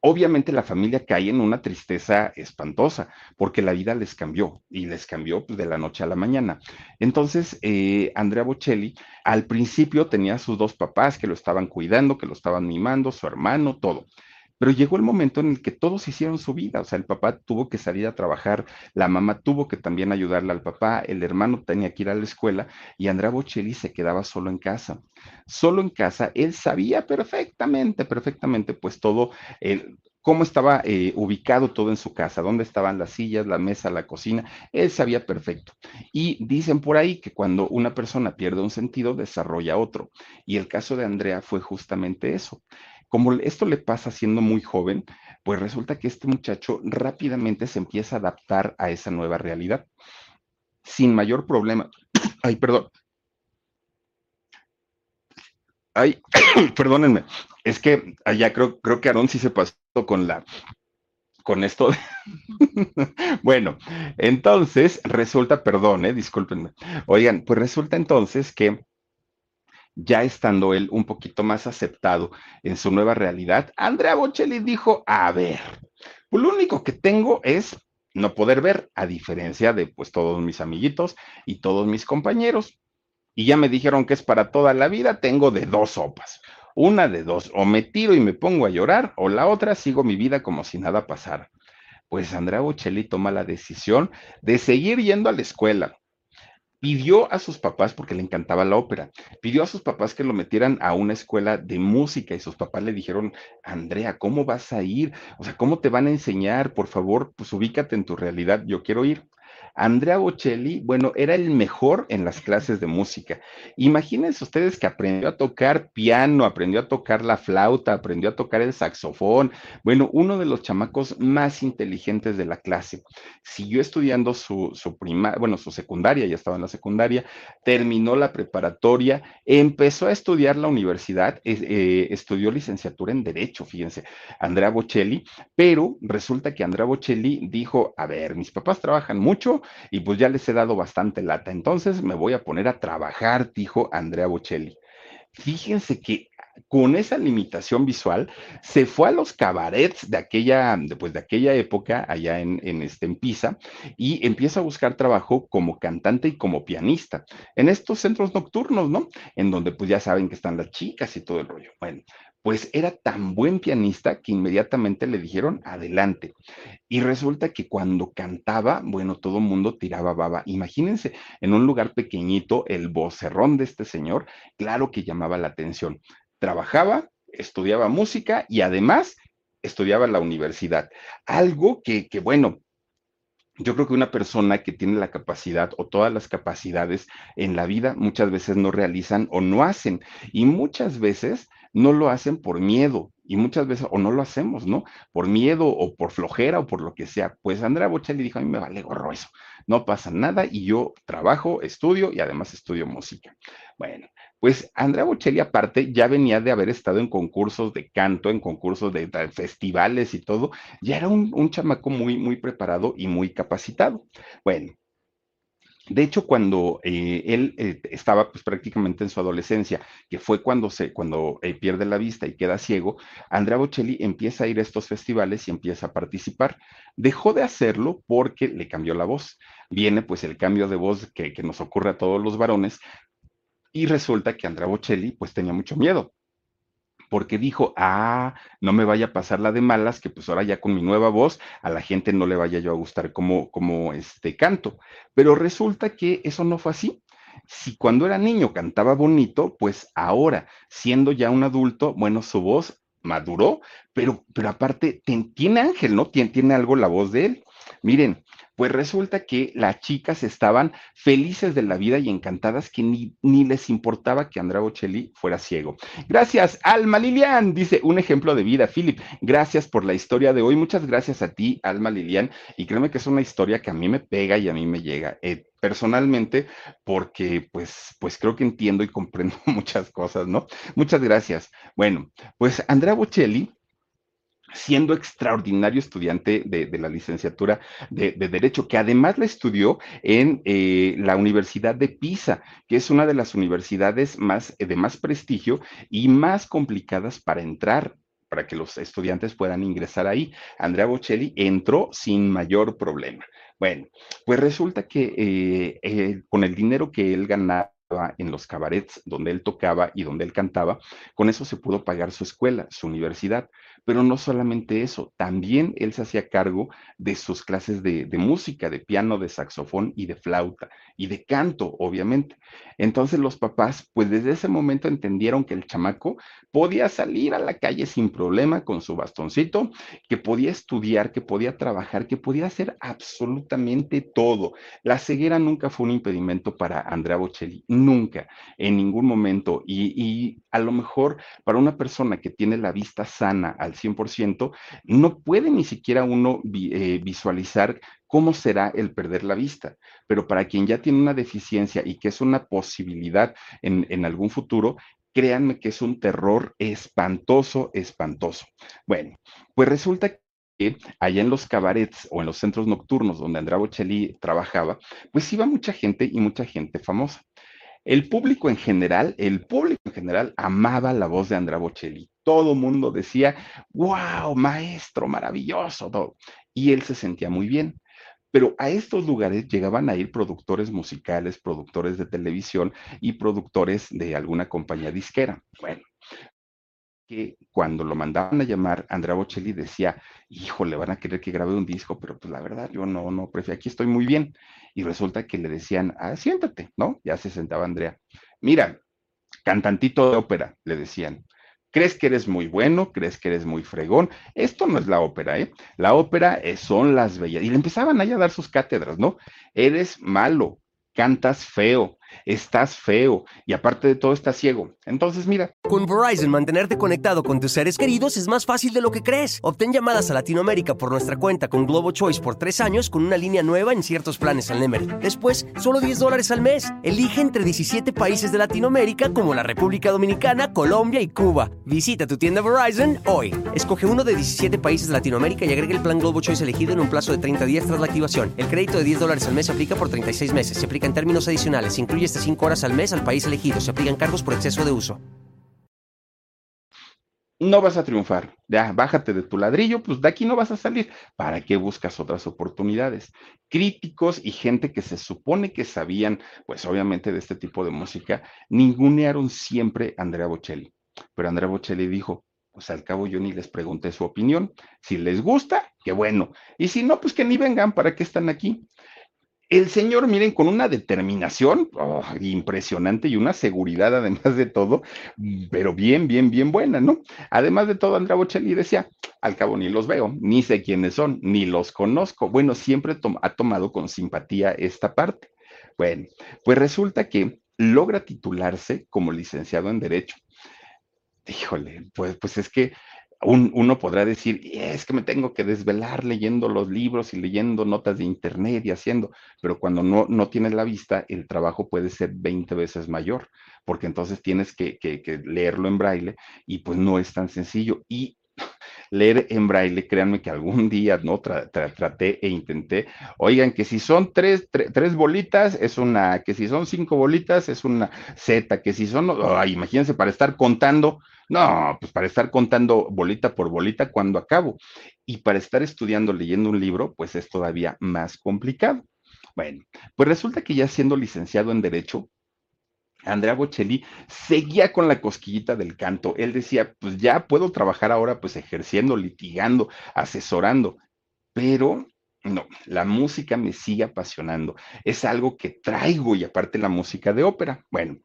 obviamente la familia cae en una tristeza espantosa, porque la vida les cambió y les cambió pues, de la noche a la mañana. Entonces, eh, Andrea Bocelli al principio tenía sus dos papás que lo estaban cuidando, que lo estaban mimando, su hermano, todo. Pero llegó el momento en el que todos hicieron su vida, o sea, el papá tuvo que salir a trabajar, la mamá tuvo que también ayudarle al papá, el hermano tenía que ir a la escuela y Andrea Bocelli se quedaba solo en casa. Solo en casa, él sabía perfectamente, perfectamente, pues todo, cómo estaba eh, ubicado todo en su casa, dónde estaban las sillas, la mesa, la cocina, él sabía perfecto. Y dicen por ahí que cuando una persona pierde un sentido, desarrolla otro. Y el caso de Andrea fue justamente eso como esto le pasa siendo muy joven, pues resulta que este muchacho rápidamente se empieza a adaptar a esa nueva realidad sin mayor problema. Ay, perdón. Ay, perdónenme. Es que allá creo, creo que Aarón sí se pasó con la con esto. bueno, entonces resulta, perdón, eh, discúlpenme. Oigan, pues resulta entonces que ya estando él un poquito más aceptado en su nueva realidad, Andrea Bocelli dijo, a ver, pues lo único que tengo es no poder ver, a diferencia de pues todos mis amiguitos y todos mis compañeros. Y ya me dijeron que es para toda la vida, tengo de dos sopas. Una de dos, o me tiro y me pongo a llorar, o la otra sigo mi vida como si nada pasara. Pues Andrea Bocelli toma la decisión de seguir yendo a la escuela, pidió a sus papás, porque le encantaba la ópera, pidió a sus papás que lo metieran a una escuela de música y sus papás le dijeron, Andrea, ¿cómo vas a ir? O sea, ¿cómo te van a enseñar? Por favor, pues ubícate en tu realidad, yo quiero ir. Andrea Bocelli, bueno, era el mejor en las clases de música. Imagínense ustedes que aprendió a tocar piano, aprendió a tocar la flauta, aprendió a tocar el saxofón. Bueno, uno de los chamacos más inteligentes de la clase. Siguió estudiando su, su prima, bueno, su secundaria, ya estaba en la secundaria, terminó la preparatoria, empezó a estudiar la universidad, eh, estudió licenciatura en Derecho, fíjense, Andrea Bocelli, pero resulta que Andrea Bocelli dijo, a ver, mis papás trabajan mucho, y pues ya les he dado bastante lata. Entonces me voy a poner a trabajar, dijo Andrea Bocelli. Fíjense que con esa limitación visual, se fue a los cabarets de aquella, pues de aquella época, allá en, en, este, en Pisa, y empieza a buscar trabajo como cantante y como pianista, en estos centros nocturnos, ¿no? En donde pues ya saben que están las chicas y todo el rollo. Bueno, pues era tan buen pianista que inmediatamente le dijeron adelante. Y resulta que cuando cantaba, bueno, todo el mundo tiraba baba. Imagínense, en un lugar pequeñito, el vocerrón de este señor, claro que llamaba la atención. Trabajaba, estudiaba música y además estudiaba la universidad. Algo que, que bueno, yo creo que una persona que tiene la capacidad o todas las capacidades en la vida muchas veces no realizan o no hacen. Y muchas veces no lo hacen por miedo y muchas veces, o no lo hacemos, ¿no? Por miedo o por flojera o por lo que sea. Pues Andrea Bocelli dijo, a mí me vale gorro eso, no pasa nada y yo trabajo, estudio y además estudio música. Bueno, pues Andrea Bocelli aparte ya venía de haber estado en concursos de canto, en concursos de, festivales y todo, ya era un, un chamaco muy, muy preparado y muy capacitado. Bueno, de hecho, cuando eh, él eh, estaba pues, prácticamente en su adolescencia, que fue cuando, se, cuando eh, pierde la vista y queda ciego, Andrea Bocelli empieza a ir a estos festivales y empieza a participar. Dejó de hacerlo porque le cambió la voz. Viene pues el cambio de voz que, que nos ocurre a todos los varones y resulta que Andrea Bocelli pues tenía mucho miedo porque dijo, ah, no me vaya a pasar la de malas, que pues ahora ya con mi nueva voz a la gente no le vaya yo a gustar como, como este canto. Pero resulta que eso no fue así. Si cuando era niño cantaba bonito, pues ahora, siendo ya un adulto, bueno, su voz maduró, pero, pero aparte tiene ángel, ¿no? Tiene, tiene algo la voz de él. Miren, Pues resulta que las chicas estaban felices de la vida y encantadas que ni, ni les importaba que Andrea Bocelli fuera ciego. Gracias, Alma Lilian, dice un ejemplo de vida, Philip. Gracias por la historia de hoy. Muchas gracias a ti, Alma Lilian. Y créeme que es una historia que a mí me pega y a mí me llega. Eh, personalmente, porque pues, pues creo que entiendo y comprendo muchas cosas, ¿no? Muchas gracias. Bueno, pues Andrea Bocelli siendo extraordinario estudiante de, la licenciatura de, Derecho, que además la estudió en eh, la Universidad de Pisa, que es una de las universidades más, de más prestigio y más complicadas para entrar para que los estudiantes puedan ingresar ahí. Andrea Bocelli entró sin mayor problema. Bueno, pues resulta que eh, eh, con el dinero que él ganaba, en los cabarets donde él tocaba y donde él cantaba, con eso se pudo pagar su escuela, su universidad. Pero no solamente eso, también él se hacía cargo de sus clases de, música, de piano, de saxofón y de flauta y de canto, obviamente. Entonces los papás, pues desde ese momento entendieron que el chamaco podía salir a la calle sin problema con su bastoncito, que podía estudiar, que podía trabajar, que podía hacer absolutamente todo. La ceguera nunca fue un impedimento para Andrea Bocelli, nunca, en ningún momento. Y, a lo mejor para una persona que tiene la vista sana al 100%, no puede ni siquiera uno eh, visualizar cómo será el perder la vista. Pero para quien ya tiene una deficiencia y que es una posibilidad en, en algún futuro, créanme que es un terror espantoso, espantoso. Bueno, pues resulta que allá en los cabarets o en los centros nocturnos donde Andrea Bocelli trabajaba, pues iba mucha gente y mucha gente famosa. El público en general, el público en general amaba la voz de Andrea Bocelli. Todo mundo decía, wow, maestro, maravilloso. Y él se sentía muy bien. Pero a estos lugares llegaban a ir productores musicales, productores de televisión y productores de alguna compañía disquera. Bueno, que cuando lo mandaban a llamar, Andrea Bocelli decía, hijo, le van a querer que grabe un disco, pero pues la verdad, yo no, no, prefiero, aquí estoy muy bien. Y resulta que le decían, ah, siéntate, ¿no? Ya se sentaba Andrea. Mira, cantantito de ópera, le decían. ¿Crees que eres muy bueno? ¿Crees que eres muy fregón? Esto no es la ópera, ¿eh? La ópera son las bellas. Y le empezaban ahí a dar sus cátedras, ¿no? Eres malo, cantas feo, estás feo y aparte de todo estás ciego. Entonces, mira. Con Verizon, mantenerte conectado con tus seres queridos es más fácil de lo que crees. Obtén llamadas a Latinoamérica por nuestra cuenta con Globo Choice por tres años con una línea nueva en ciertos planes al Nemer. Después, solo 10 dólares al mes. Elige entre 17 países de Latinoamérica como la República Dominicana, Colombia y Cuba. Visita tu tienda Verizon hoy. Escoge uno de 17 países de Latinoamérica y agrega el plan Globo Choice elegido en un plazo de 30 días tras la activación. El crédito de 10 dólares al mes se aplica por 36 meses. Se aplica en términos adicionales. Se incluye hasta 5 horas al mes al país elegido. Se aplican cargos por exceso de uso. No vas a triunfar. Ya, bájate de tu ladrillo, pues de aquí no vas a salir. ¿Para qué buscas otras oportunidades? Críticos y gente que se supone que sabían, pues obviamente, de este tipo de música, ningunearon siempre a Andrea Bocelli. Pero Andrea Bocelli dijo, pues al cabo yo ni les pregunté su opinión. Si les gusta, qué bueno. Y si no, pues que ni vengan, ¿para qué están aquí? El señor, miren, con una determinación impresionante y una seguridad, además de todo, pero bien, bien, bien buena, ¿no? Además de todo, Andrea Bocelli decía, al cabo ni los veo, ni sé quiénes son, ni los conozco. Bueno, siempre ha tomado con simpatía esta parte. Bueno, pues resulta que logra titularse como licenciado en Derecho. Híjole, pues, pues es que uno podrá decir, es que me tengo que desvelar leyendo los libros y leyendo notas de internet y haciendo, pero cuando no, no tienes la vista, el trabajo puede ser 20 veces mayor, porque entonces tienes que, leerlo en braille y pues no es tan sencillo. Y leer en braille, créanme que algún día no traté e intenté, oigan, que si son tres, tres bolitas es una, que si son cinco bolitas es una Z, que si son, imagínense para estar contando no, pues para estar contando bolita por bolita cuando acabo. Y para estar estudiando, leyendo un libro, pues es todavía más complicado. Bueno, pues resulta que ya siendo licenciado en Derecho, Andrea Bocelli seguía con la cosquillita del canto. Él decía, pues ya puedo trabajar ahora pues ejerciendo, litigando, asesorando, pero No, la música me sigue apasionando. Es algo que traigo y aparte la música de ópera. Bueno,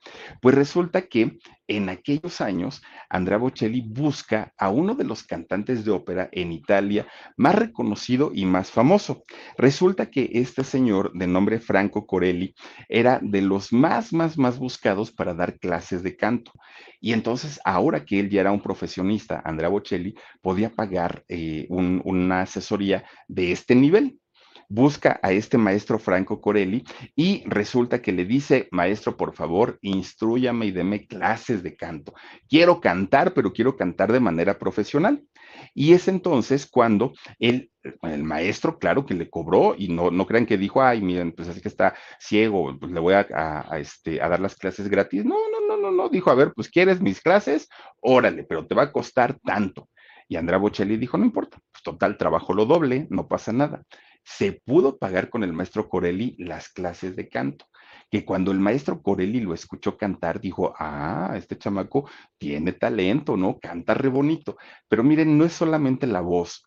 pues resulta que en aquellos años Andrea Bocelli busca a uno de los cantantes de ópera en Italia más reconocido y más famoso. Resulta que este señor de nombre Franco Corelli era de los más, más, más buscados para dar clases de canto. Y entonces, ahora que él ya era un profesionista, Andrea Bocelli podía pagar eh, una asesoría de este nivel busca a este maestro Franco Corelli y resulta que le dice, maestro, por favor, instruyame y deme clases de canto. Quiero cantar, pero quiero cantar de manera profesional. Y es entonces cuando el maestro, claro que le cobró y no, no crean que dijo, ay, miren, pues así que está ciego, pues le voy a, este, a dar las clases gratis. No, no, no, no, no, dijo, a ver, pues quieres mis clases, órale, pero te va a costar tanto. Y Andrea Bocelli dijo, no importa, pues total, trabajo lo doble, no pasa nada se pudo pagar con el maestro Corelli las clases de canto, que cuando el maestro Corelli lo escuchó cantar, dijo, ah, este chamaco tiene talento, ¿no? Canta re bonito. Pero miren, no es solamente la voz,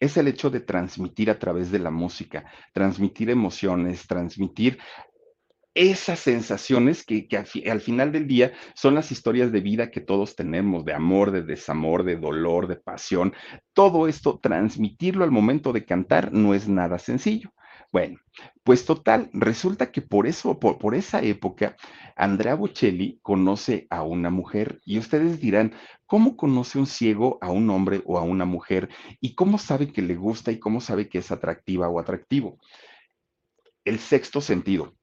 es el hecho de transmitir a través de la música, transmitir emociones, transmitir esas sensaciones que, al, final del día son las historias de vida que todos tenemos, de amor, de desamor, de dolor, de pasión. Todo esto, transmitirlo al momento de cantar no es nada sencillo. Bueno, pues total, resulta que por eso, por, por esa época, Andrea Bocelli conoce a una mujer y ustedes dirán, ¿cómo conoce un ciego a un hombre o a una mujer? ¿Y cómo sabe que le gusta y cómo sabe que es atractiva o atractivo? El sexto sentido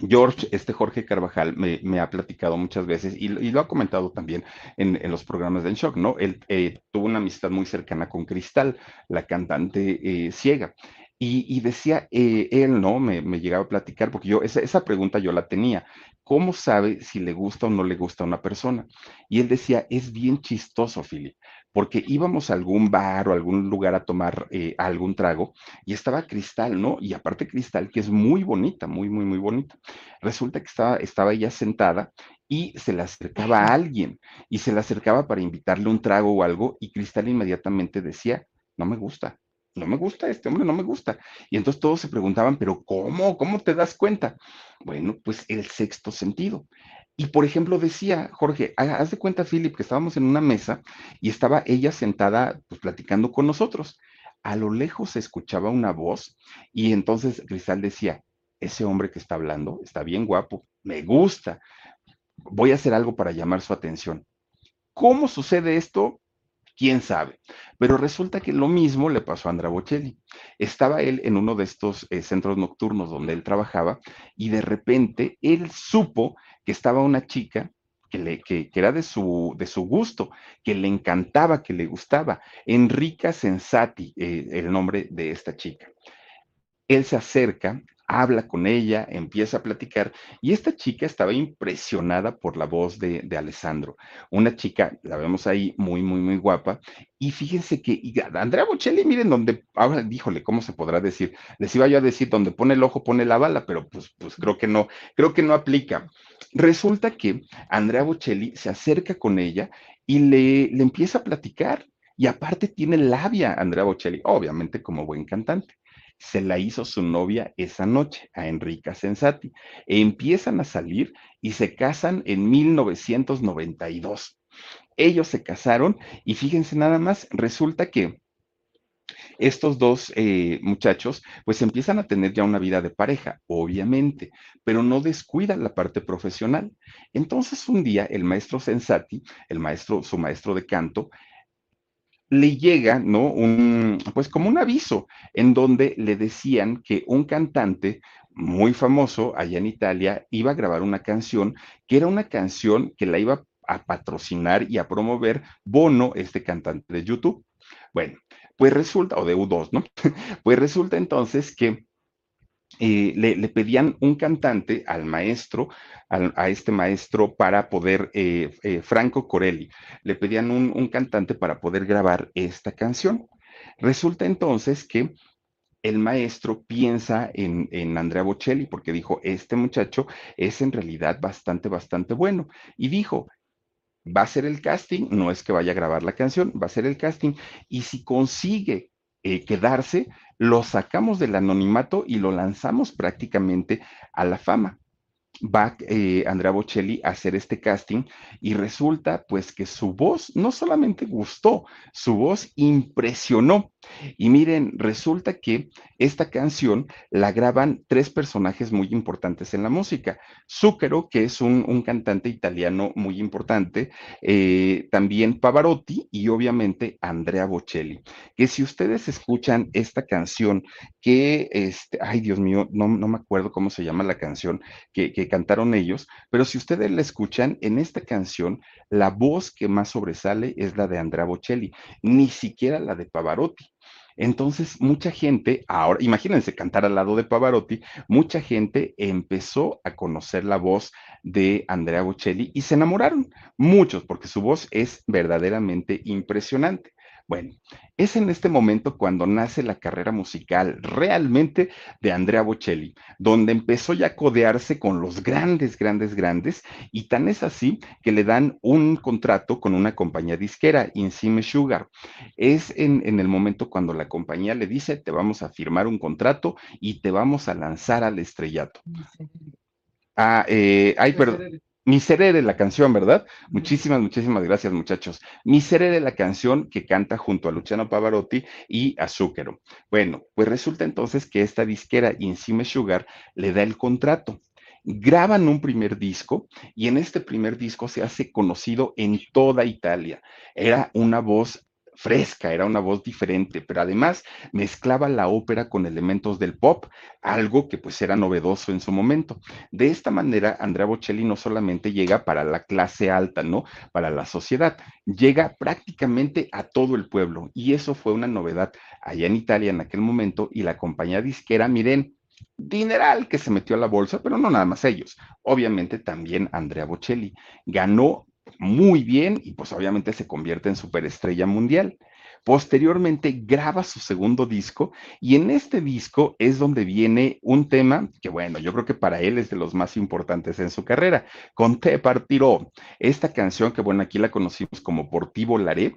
George, este Jorge Carvajal, me, ha platicado muchas veces y, lo ha comentado también en, los programas de En Shock, ¿no? Él eh, tuvo una amistad muy cercana con Cristal, la cantante eh, ciega. Y, decía eh, él, ¿no? Me, llegaba a platicar, porque yo, esa, esa, pregunta yo la tenía. ¿Cómo sabe si le gusta o no le gusta a una persona? Y él decía, es bien chistoso, Philip, porque íbamos a algún bar o algún lugar a tomar eh, algún trago y estaba Cristal, ¿no? Y aparte Cristal, que es muy bonita, muy, muy, muy bonita. Resulta que estaba, estaba ella sentada y se le acercaba a alguien y se le acercaba para invitarle un trago o algo y Cristal inmediatamente decía, no me gusta, no me gusta este hombre, no me gusta. Y entonces todos se preguntaban, pero ¿cómo? ¿Cómo te das cuenta? Bueno, pues el sexto sentido. Y por ejemplo, decía Jorge, haz de cuenta, Philip, que estábamos en una mesa y estaba ella sentada, pues platicando con nosotros. A lo lejos se escuchaba una voz y entonces Cristal decía, ese hombre que está hablando está bien guapo, me gusta, voy a hacer algo para llamar su atención. ¿Cómo sucede esto? Quién sabe. Pero resulta que lo mismo le pasó a Andrea Bocelli. Estaba él en uno de estos eh, centros nocturnos donde él trabajaba y de repente él supo que estaba una chica que, le, que, era de su, de su gusto, que le encantaba, que le gustaba. Enrica Sensati, eh, el nombre de esta chica. Él se acerca, habla con ella, empieza a platicar y esta chica estaba impresionada por la voz de, Alessandro. Una chica, la vemos ahí, muy, muy, muy guapa. Y fíjense que Andrea Bocelli, miren donde, ahora díjole, ¿cómo se podrá decir? Les iba yo a decir, donde pone el ojo, pone la bala, pero pues, pues creo que no, creo que no aplica. Resulta que Andrea Bocelli se acerca con ella y le, le empieza a platicar. Y aparte tiene labia Andrea Bocelli, obviamente como buen cantante se la hizo su novia esa noche, a Enrica Sensati. empiezan a salir y se casan en 1992. Ellos se casaron y fíjense nada más, resulta que estos dos eh, muchachos pues empiezan a tener ya una vida de pareja, obviamente, pero no descuidan la parte profesional. Entonces un día el maestro Sensati, el maestro, su maestro de canto, le llega, ¿no? Un, pues como un aviso en donde le decían que un cantante muy famoso allá en Italia iba a grabar una canción que era una canción que la iba a patrocinar y a promover Bono, este cantante de YouTube. Bueno, pues resulta, o de U2, ¿no? Pues resulta entonces que eh, le, pedían un cantante al maestro, a este maestro para poder, eh, eh, Franco Corelli, le pedían un, cantante para poder grabar esta canción. Resulta entonces que el maestro piensa en, en, Andrea Bocelli porque dijo, este muchacho es en realidad bastante, bastante bueno. Y dijo, va a ser el casting, no es que vaya a grabar la canción, va a ser el casting. Y si consigue eh, quedarse, lo sacamos del anonimato y lo lanzamos prácticamente a la fama va eh, Andrea Bocelli a hacer este casting y resulta pues que su voz no solamente gustó, su voz impresionó. Y miren, resulta que esta canción la graban tres personajes muy importantes en la música. Zucchero, que es un, cantante italiano muy importante, eh, también Pavarotti y obviamente Andrea Bocelli. Que si ustedes escuchan esta canción, que, este, ay Dios mío, no, me acuerdo cómo se llama la canción que, que cantaron ellos, pero si ustedes la escuchan, en esta canción, la voz que más sobresale es la de Andrea Bocelli, ni siquiera la de Pavarotti. Entonces, mucha gente, ahora, imagínense cantar al lado de Pavarotti, mucha gente empezó a conocer la voz de Andrea Bocelli y se enamoraron, muchos, porque su voz es verdaderamente impresionante. Bueno, es en este momento cuando nace la carrera musical realmente de Andrea Bocelli, donde empezó ya a codearse con los grandes, grandes, grandes, y tan es así que le dan un contrato con una compañía disquera, Insime Sugar. Es en, el momento cuando la compañía le dice, te vamos a firmar un contrato y te vamos a lanzar al estrellato. Ah, eh, ay, perdón. Miserere, la canción, ¿verdad? Muchísimas, muchísimas gracias, muchachos. Miserere, la canción que canta junto a Luciano Pavarotti y a Zucchero. Bueno, pues resulta entonces que esta disquera Insime Sugar le da el contrato graban un primer disco y en este primer disco se hace conocido en toda Italia. Era una voz fresca, era una voz diferente, pero además mezclaba la ópera con elementos del pop, algo que pues era novedoso en su momento. De esta manera, Andrea Bocelli no solamente llega para la clase alta, ¿no? Para la sociedad, llega prácticamente a todo el pueblo y eso fue una novedad allá en Italia en aquel momento y la compañía disquera, miren, dineral que se metió a la bolsa, pero no nada más ellos. Obviamente también Andrea Bocelli ganó muy bien y pues obviamente se convierte en superestrella mundial. Posteriormente graba su segundo disco y en este disco es donde viene un tema que bueno, yo creo que para él es de los más importantes en su carrera, con Te Partiró, esta canción que bueno, aquí la conocimos como Por ti volaré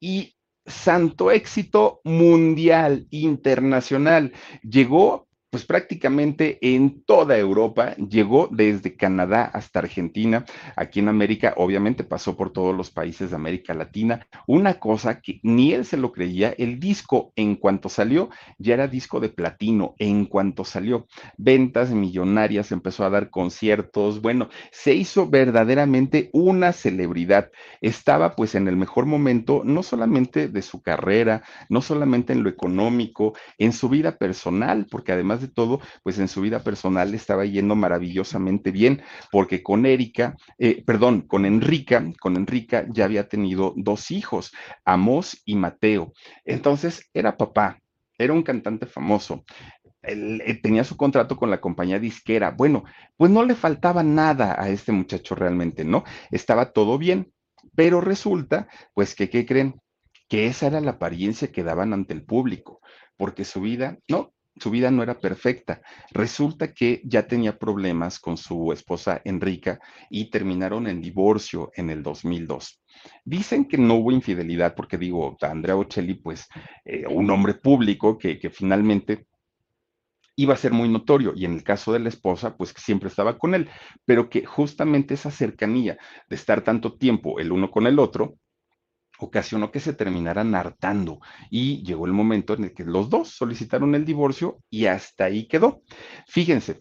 y santo éxito mundial, internacional. Llegó pues prácticamente en toda Europa, llegó desde Canadá hasta Argentina, aquí en América, obviamente pasó por todos los países de América Latina, una cosa que ni él se lo creía, el disco en cuanto salió ya era disco de platino, en cuanto salió, ventas millonarias, empezó a dar conciertos, bueno, se hizo verdaderamente una celebridad, estaba pues en el mejor momento, no solamente de su carrera, no solamente en lo económico, en su vida personal, porque además de todo, pues en su vida personal estaba yendo maravillosamente bien, porque con Erika, eh, perdón, con Enrica, con Enrica ya había tenido dos hijos, Amos y Mateo. Entonces era papá, era un cantante famoso. Eh, tenía su contrato con la compañía disquera. Bueno, pues no le faltaba nada a este muchacho realmente, ¿no? Estaba todo bien, pero resulta, pues que, ¿qué creen? Que esa era la apariencia que daban ante el público, porque su vida, no, su vida no era perfecta. Resulta que ya tenía problemas con su esposa Enrica y terminaron en divorcio en el 2002. Dicen que no hubo infidelidad porque digo, Andrea Bocelli, pues eh, un hombre público que, que finalmente iba a ser muy notorio y en el caso de la esposa, pues siempre estaba con él, pero que justamente esa cercanía de estar tanto tiempo el uno con el otro, ocasionó que se terminaran hartando y llegó el momento en el que los dos solicitaron el divorcio y hasta ahí quedó. Fíjense,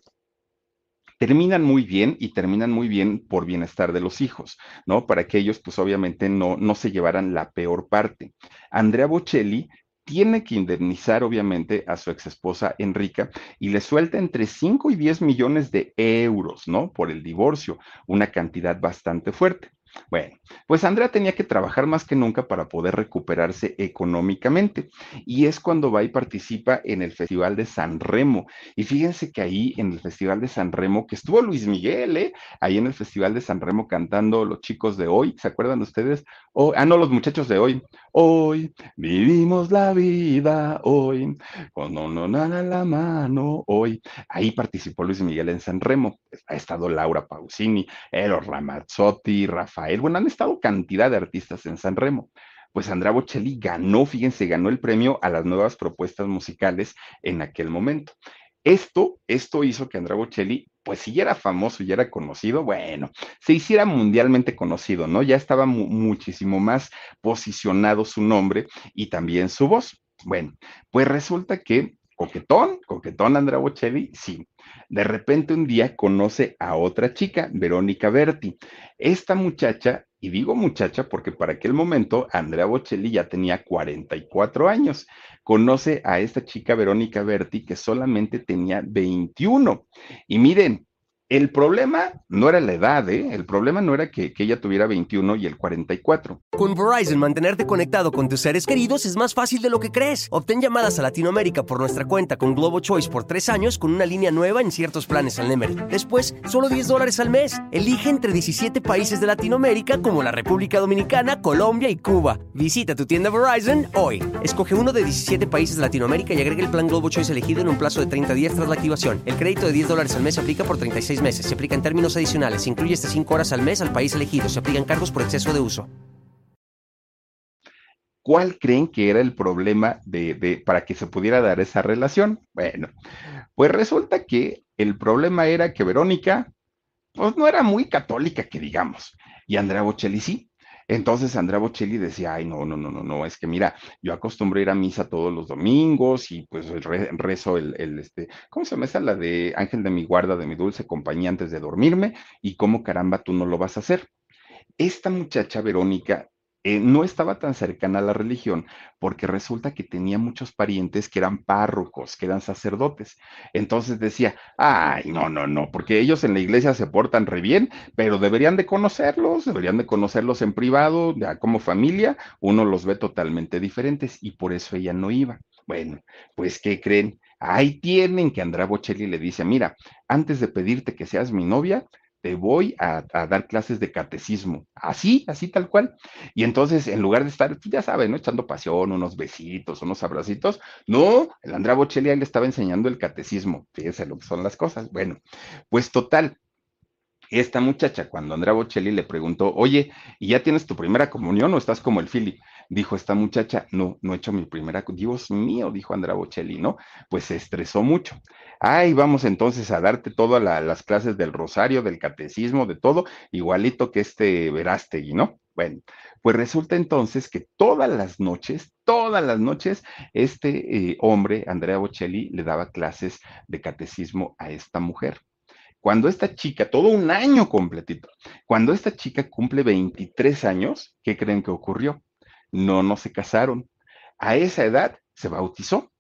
terminan muy bien y terminan muy bien por bienestar de los hijos, ¿no? Para que ellos, pues obviamente no, no se llevaran la peor parte. Andrea Bocelli tiene que indemnizar, obviamente, a su exesposa Enrica y le suelta entre 5 y 10 millones de euros, ¿no? Por el divorcio, una cantidad bastante fuerte. Bueno, pues Andrea tenía que trabajar más que nunca para poder recuperarse económicamente y es cuando va y participa en el Festival de San Remo. Y fíjense que ahí en el Festival de San Remo, que estuvo Luis Miguel, ¿eh? ahí en el Festival de San Remo cantando Los chicos de hoy, ¿se acuerdan ustedes? Oh, ah, no, los muchachos de hoy. Hoy vivimos la vida, hoy, con no nada la mano, hoy. Ahí participó Luis Miguel en San Remo. Ha estado Laura Pausini, Eros Ramazzotti, Rafael bueno, han estado cantidad de artistas en San Remo. pues Andrea Bocelli ganó, fíjense, ganó el premio a las nuevas propuestas musicales en aquel momento. Esto, esto hizo que Andrea Bocelli, pues si ya era famoso, ya era conocido, bueno, se hiciera mundialmente conocido, ¿no? Ya estaba muchísimo más posicionado su nombre y también su voz. Bueno, pues resulta que coquetón, coquetón Andrea Bocelli, sí. De repente un día conoce a otra chica, Verónica Berti. Esta muchacha, y digo muchacha porque para aquel momento Andrea Bocelli ya tenía 44 años. Conoce a esta chica Verónica Berti que solamente tenía 21. Y miren, el problema no era la edad, ¿eh? El problema no era que, ella tuviera 21 y el 44. Con Verizon, mantenerte conectado con tus seres queridos es más fácil de lo que crees. Obtén llamadas a Latinoamérica por nuestra cuenta con Globo Choice por tres años con una línea nueva en ciertos planes al Nemery. Después, solo 10 dólares al mes. Elige entre 17 países de Latinoamérica como la República Dominicana, Colombia y Cuba. Visita tu tienda Verizon hoy. Escoge uno de 17 países de Latinoamérica y agrega el plan Globo Choice elegido en un plazo de 30 días tras la activación. El crédito de 10 dólares al mes aplica por 36 meses. Se aplica en términos adicionales. Se incluye hasta 5 horas al mes al país elegido. Se aplican cargos por exceso de uso. ¿Cuál creen que era el problema de, para que se pudiera dar esa relación? Bueno, pues resulta que el problema era que Verónica, pues no era muy católica, que digamos, y Andrea Bocelli sí. Entonces Andrea Bocelli decía, ay, no, no, no, no, no, es que mira, yo acostumbro ir a misa todos los domingos y pues rezo el, el, este, ¿cómo se llama esa? La de Ángel de mi guarda, de mi dulce compañía antes de dormirme y cómo caramba tú no lo vas a hacer. Esta muchacha Verónica eh, no estaba tan cercana a la religión porque resulta que tenía muchos parientes que eran párrocos, que eran sacerdotes. Entonces decía, ay, no, no, no, porque ellos en la iglesia se portan re bien, pero deberían de conocerlos, deberían de conocerlos en privado, ya como familia, uno los ve totalmente diferentes y por eso ella no iba. Bueno, pues ¿qué creen? Ahí tienen que Andrea Bocelli le dice, mira, antes de pedirte que seas mi novia, te voy a, dar clases de catecismo, así, así tal cual. Y entonces, en lugar de estar, pues, ya saben, ¿no? Echando pasión, unos besitos, unos abracitos, no, el Andrea Bocelli le estaba enseñando el catecismo, fíjense lo que son las cosas. Bueno, pues total, esta muchacha, cuando Andrea Bocelli le preguntó, oye, ¿y ya tienes tu primera comunión o estás como el Philip? Dijo esta muchacha, no, no he hecho mi primera, Dios mío, dijo Andrea Bocelli, ¿no? Pues se estresó mucho. Ay, vamos entonces a darte todas las clases del rosario, del catecismo, de todo, igualito que este Verástegui, ¿no? Bueno, pues resulta entonces que todas las noches, todas las noches, este eh, hombre, Andrea Bocelli, le daba clases de catecismo a esta mujer. Cuando esta chica, todo un año completito, cuando esta chica cumple 23 años, ¿qué creen que ocurrió? No, no se casaron. A esa edad se bautizó.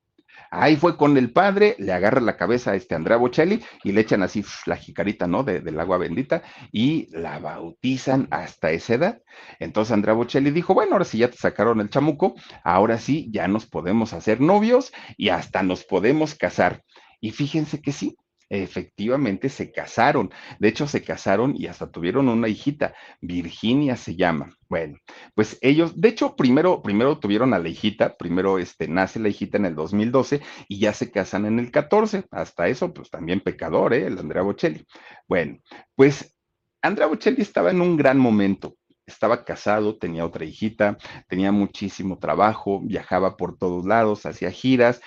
Ahí fue con el padre, le agarra la cabeza a este Andrea Bocelli y le echan así la jicarita, ¿no? del agua bendita y la bautizan hasta esa edad. Entonces Andrea Bocelli dijo, bueno, ahora sí ya te sacaron el chamuco, ahora sí ya nos podemos hacer novios y hasta nos podemos casar. Y fíjense que sí, efectivamente se casaron. De hecho, se casaron y hasta tuvieron una hijita, Virginia se llama. Bueno, pues ellos, de hecho, primero, primero tuvieron a la hijita, primero este, nace la hijita en el 2012 y ya se casan en el 14. Hasta eso, pues también pecador, ¿eh? El Andrea Bocelli. Bueno, pues Andrea Bocelli estaba en un gran momento estaba casado, tenía otra hijita, tenía muchísimo trabajo, viajaba por todos lados, hacía giras,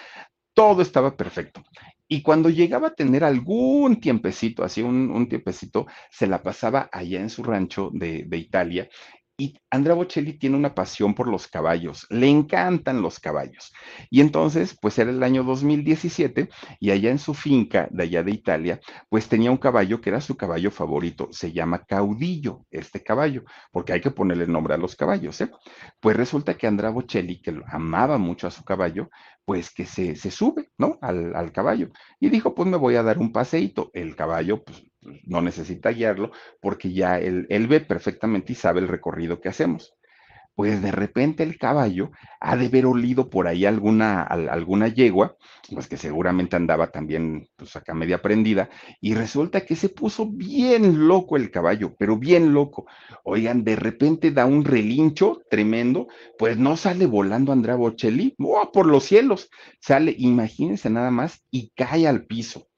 todo estaba perfecto. Y cuando llegaba a tener algún tiempecito, así un, tiempecito, se la pasaba allá en su rancho de Italia y Andrea Bocelli tiene una pasión por los caballos, le encantan los caballos. Y entonces, pues era el año 2017 y allá en su finca de allá de Italia, pues tenía un caballo que era su caballo favorito, se llama Caudillo, este caballo, porque hay que ponerle nombre a los caballos, ¿eh? Pues resulta que Andrea Bocelli, que amaba mucho a su caballo, pues que se, se sube, ¿no? Al, al, caballo. Y dijo, pues me voy a dar un paseíto. El caballo, pues no necesita guiarlo porque ya él, ve perfectamente y sabe el recorrido que hacemos pues de repente el caballo ha de haber olido por ahí alguna, alguna yegua, pues que seguramente andaba también, pues acá media prendida, y resulta que se puso bien loco el caballo, pero bien loco. Oigan, de repente da un relincho tremendo, pues no sale volando Andrea Bocelli, ¡oh, por los cielos! Sale, imagínense nada más, y cae al piso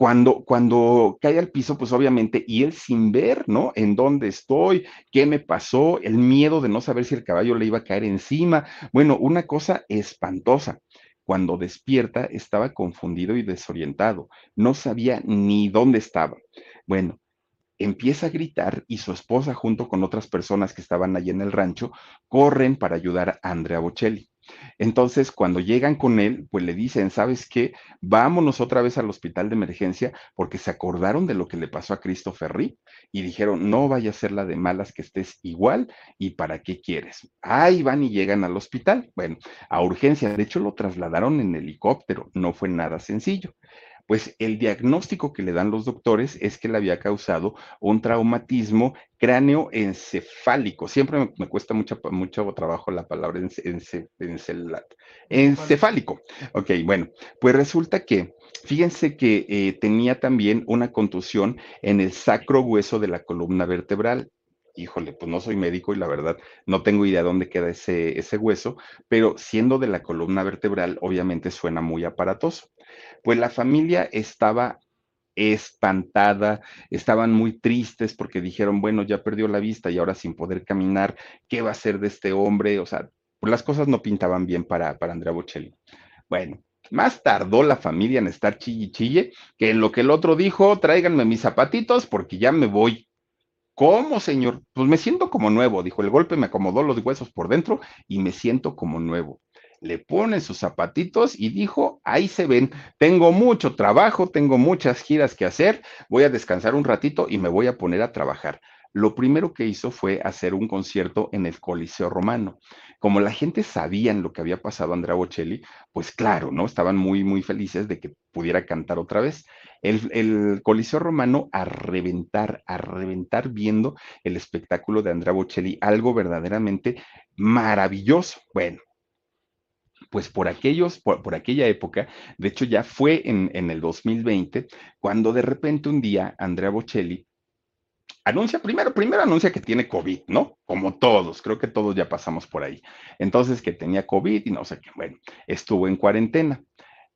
cuando, cuando cae al piso, pues obviamente, y él sin ver, ¿no? En dónde estoy, qué me pasó, el miedo de no saber si el caballo le iba a caer encima. Bueno, una cosa espantosa. Cuando despierta estaba confundido y desorientado, no sabía ni dónde estaba. Bueno, empieza a gritar y su esposa junto con otras personas que estaban allí en el rancho corren para ayudar a Andrea Bocelli. Entonces, cuando llegan con él, pues le dicen, ¿sabes qué? Vámonos otra vez al hospital de emergencia porque se acordaron de lo que le pasó a Christopher Reeve y dijeron, no vaya a ser la de malas que estés igual y para qué quieres. Ahí van y llegan al hospital. Bueno, a urgencia, de hecho lo trasladaron en helicóptero, no fue nada sencillo pues el diagnóstico que le dan los doctores es que le había causado un traumatismo cráneo-encefálico. Siempre me, cuesta mucho, mucho, trabajo la palabra encefálico. Ok, bueno, pues resulta que, fíjense que eh, tenía también una contusión en el sacro hueso de la columna vertebral híjole, pues no soy médico y la verdad no tengo idea dónde queda ese, ese hueso, pero siendo de la columna vertebral, obviamente suena muy aparatoso. Pues la familia estaba espantada, estaban muy tristes porque dijeron, bueno, ya perdió la vista y ahora sin poder caminar, ¿qué va a hacer de este hombre? O sea, las cosas no pintaban bien para, para Andrea Bocelli. Bueno, más tardó la familia en estar chille chille que en lo que el otro dijo, tráiganme mis zapatitos porque ya me voy. ¿Cómo, señor? Pues me siento como nuevo, dijo. El golpe me acomodó los huesos por dentro y me siento como nuevo. Le pone sus zapatitos y dijo, ahí se ven, tengo mucho trabajo, tengo muchas giras que hacer, voy a descansar un ratito y me voy a poner a trabajar. Lo primero que hizo fue hacer un concierto en el Coliseo Romano. Como la gente sabía lo que había pasado a Andrea Bocelli, pues claro, ¿no? Estaban muy, muy felices de que pudiera cantar otra vez el, Coliseo Romano a reventar, a reventar viendo el espectáculo de Andrea Bocelli, algo verdaderamente maravilloso. Bueno, pues por aquellos, por, aquella época, de hecho ya fue en, en, el 2020, cuando de repente un día Andrea Bocelli anuncia, primero, primero anuncia que tiene COVID, ¿no? Como todos, creo que todos ya pasamos por ahí. Entonces que tenía COVID y no sé qué, bueno, estuvo en cuarentena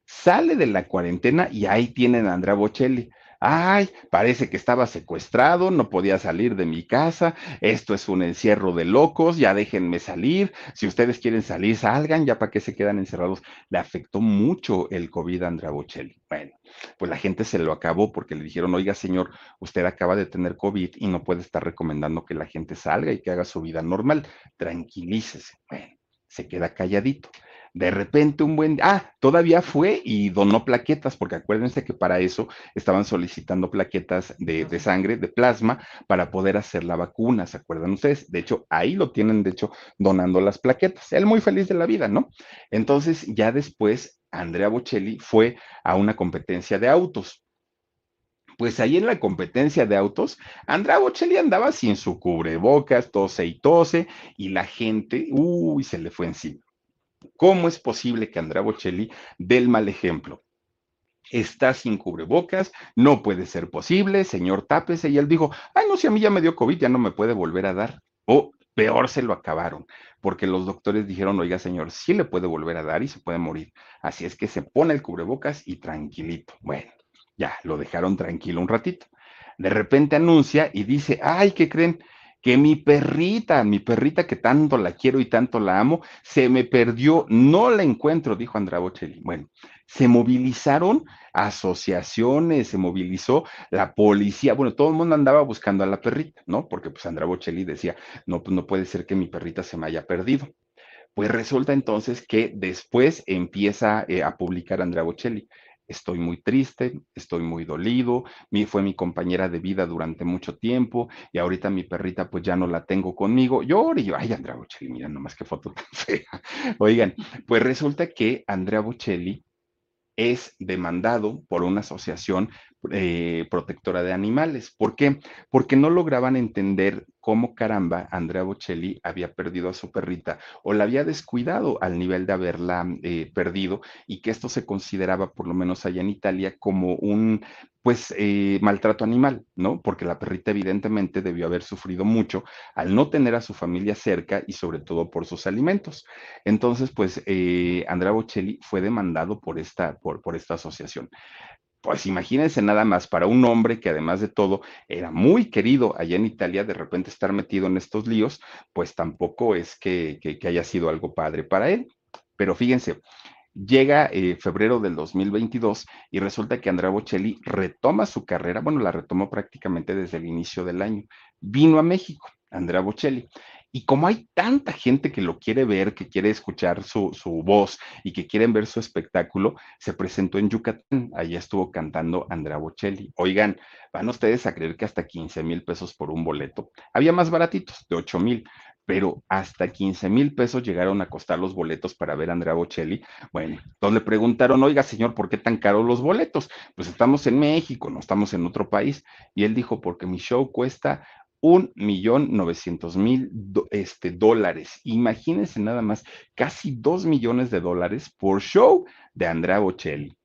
sale de la cuarentena y ahí tienen a Andrea Bocelli. Ay, parece que estaba secuestrado, no podía salir de mi casa, esto es un encierro de locos, ya déjenme salir, si ustedes quieren salir, salgan, ya para que se quedan encerrados. Le afectó mucho el COVID a Andrea Bocelli. Bueno, pues la gente se lo acabó porque le dijeron, oiga señor, usted acaba de tener COVID y no puede estar recomendando que la gente salga y que haga su vida normal, tranquilícese. Bueno, se queda calladito. De repente un buen, ah, todavía fue y donó plaquetas, porque acuérdense que para eso estaban solicitando plaquetas de, de, sangre, de plasma, para poder hacer la vacuna, ¿se acuerdan ustedes? De hecho, ahí lo tienen, de hecho, donando las plaquetas. Él muy feliz de la vida, ¿no? Entonces, ya después, Andrea Bocelli fue a una competencia de autos. Pues ahí en la competencia de autos, Andrea Bocelli andaba sin su cubrebocas, tose y tose, y la gente, uy, se le fue encima. ¿Cómo es posible que Andrea Bocelli dé el mal ejemplo? Está sin cubrebocas, no puede ser posible, señor, tápese. Y él dijo, ay, no, si a mí ya me dio COVID, ya no me puede volver a dar. O peor se lo acabaron, porque los doctores dijeron, oiga, señor, sí le puede volver a dar y se puede morir. Así es que se pone el cubrebocas y tranquilito. Bueno, ya, lo dejaron tranquilo un ratito. De repente anuncia y dice, ay, ¿qué creen? Que mi perrita, mi perrita que tanto la quiero y tanto la amo, se me perdió, no la encuentro, dijo Andrea Bocelli. Bueno, se movilizaron asociaciones, se movilizó la policía, bueno, todo el mundo andaba buscando a la perrita, ¿no? Porque pues Andrea Bocelli decía, no, pues no puede ser que mi perrita se me haya perdido. Pues resulta entonces que después empieza eh, a publicar Andrea Bocelli estoy muy triste, estoy muy dolido, mi, fue mi compañera de vida durante mucho tiempo y ahorita mi perrita pues ya no la tengo conmigo. Yo y yo, ay, Andrea Bocelli, mira nomás qué foto tan fea. Oigan, pues resulta que Andrea Bocelli es demandado por una asociación eh, protectora de animales. ¿Por qué? Porque no lograban entender cómo caramba Andrea Bocelli había perdido a su perrita o la había descuidado al nivel de haberla eh, perdido y que esto se consideraba, por lo menos allá en Italia, como un pues eh, maltrato animal, ¿no? Porque la perrita evidentemente debió haber sufrido mucho al no tener a su familia cerca y sobre todo por sus alimentos. Entonces, pues Andrea Bocelli fue demandado por esta, por, por esta asociación. Pues imagínense nada más para un hombre que además de todo era muy querido allá en Italia, de repente estar metido en estos líos, pues tampoco es que, que, haya sido algo padre para él. Pero fíjense, llega eh, febrero del 2022 y resulta que Andrea Bocelli retoma su carrera, bueno, la retomó prácticamente desde el inicio del año. Vino a México, Andrea Bocelli, y como hay tanta gente que lo quiere ver, que quiere escuchar su, voz y que quieren ver su espectáculo, se presentó en Yucatán. Allá estuvo cantando Andrea Bocelli. Oigan, van ustedes a creer que hasta 15 mil pesos por un boleto. Había más baratitos, de 8 mil, pero hasta 15 mil pesos llegaron a costar los boletos para ver a Andrea Bocelli. Bueno, entonces le preguntaron, oiga, señor, ¿por qué tan caros los boletos? Pues estamos en México, no estamos en otro país. Y él dijo, porque mi show cuesta un millón novecientos mil este, dólares. Imagínense nada más, casi dos millones de dólares por show de Andrea Bocelli.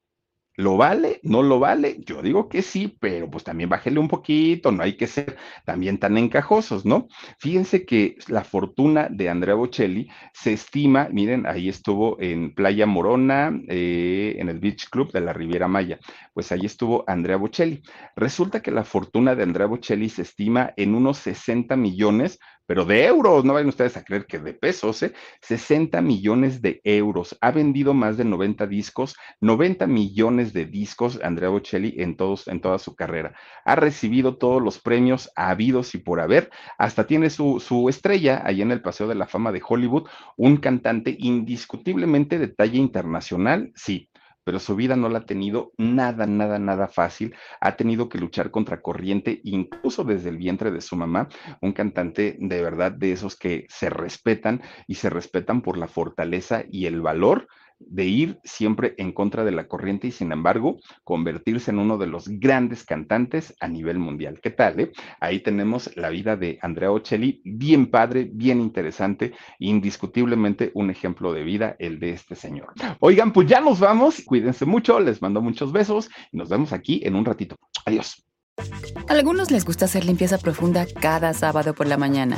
¿Lo vale? ¿No lo vale? Yo digo que sí, pero pues también bájele un poquito, no hay que ser también tan encajosos, ¿no? Fíjense que la fortuna de Andrea Bocelli se estima, miren, ahí estuvo en Playa Morona, eh, en el Beach Club de la Riviera Maya, pues ahí estuvo Andrea Bocelli. Resulta que la fortuna de Andrea Bocelli se estima en unos 60 millones pero de euros, no vayan ustedes a creer que de pesos, ¿eh? 60 millones de euros. Ha vendido más de 90 discos, 90 millones de discos Andrea Bocelli en, todos, en toda su carrera. Ha recibido todos los premios habidos y por haber. Hasta tiene su, su estrella ahí en el Paseo de la Fama de Hollywood, un cantante indiscutiblemente de talla internacional, sí pero su vida no la ha tenido nada, nada, nada fácil. Ha tenido que luchar contra corriente, incluso desde el vientre de su mamá, un cantante de verdad de esos que se respetan y se respetan por la fortaleza y el valor de ir siempre en contra de la corriente y sin embargo convertirse en uno de los grandes cantantes a nivel mundial. ¿Qué tal? Eh? Ahí tenemos la vida de Andrea Ocelli, bien padre, bien interesante, indiscutiblemente un ejemplo de vida el de este señor. Oigan, pues ya nos vamos, cuídense mucho, les mando muchos besos y nos vemos aquí en un ratito. Adiós. A algunos les gusta hacer limpieza profunda cada sábado por la mañana.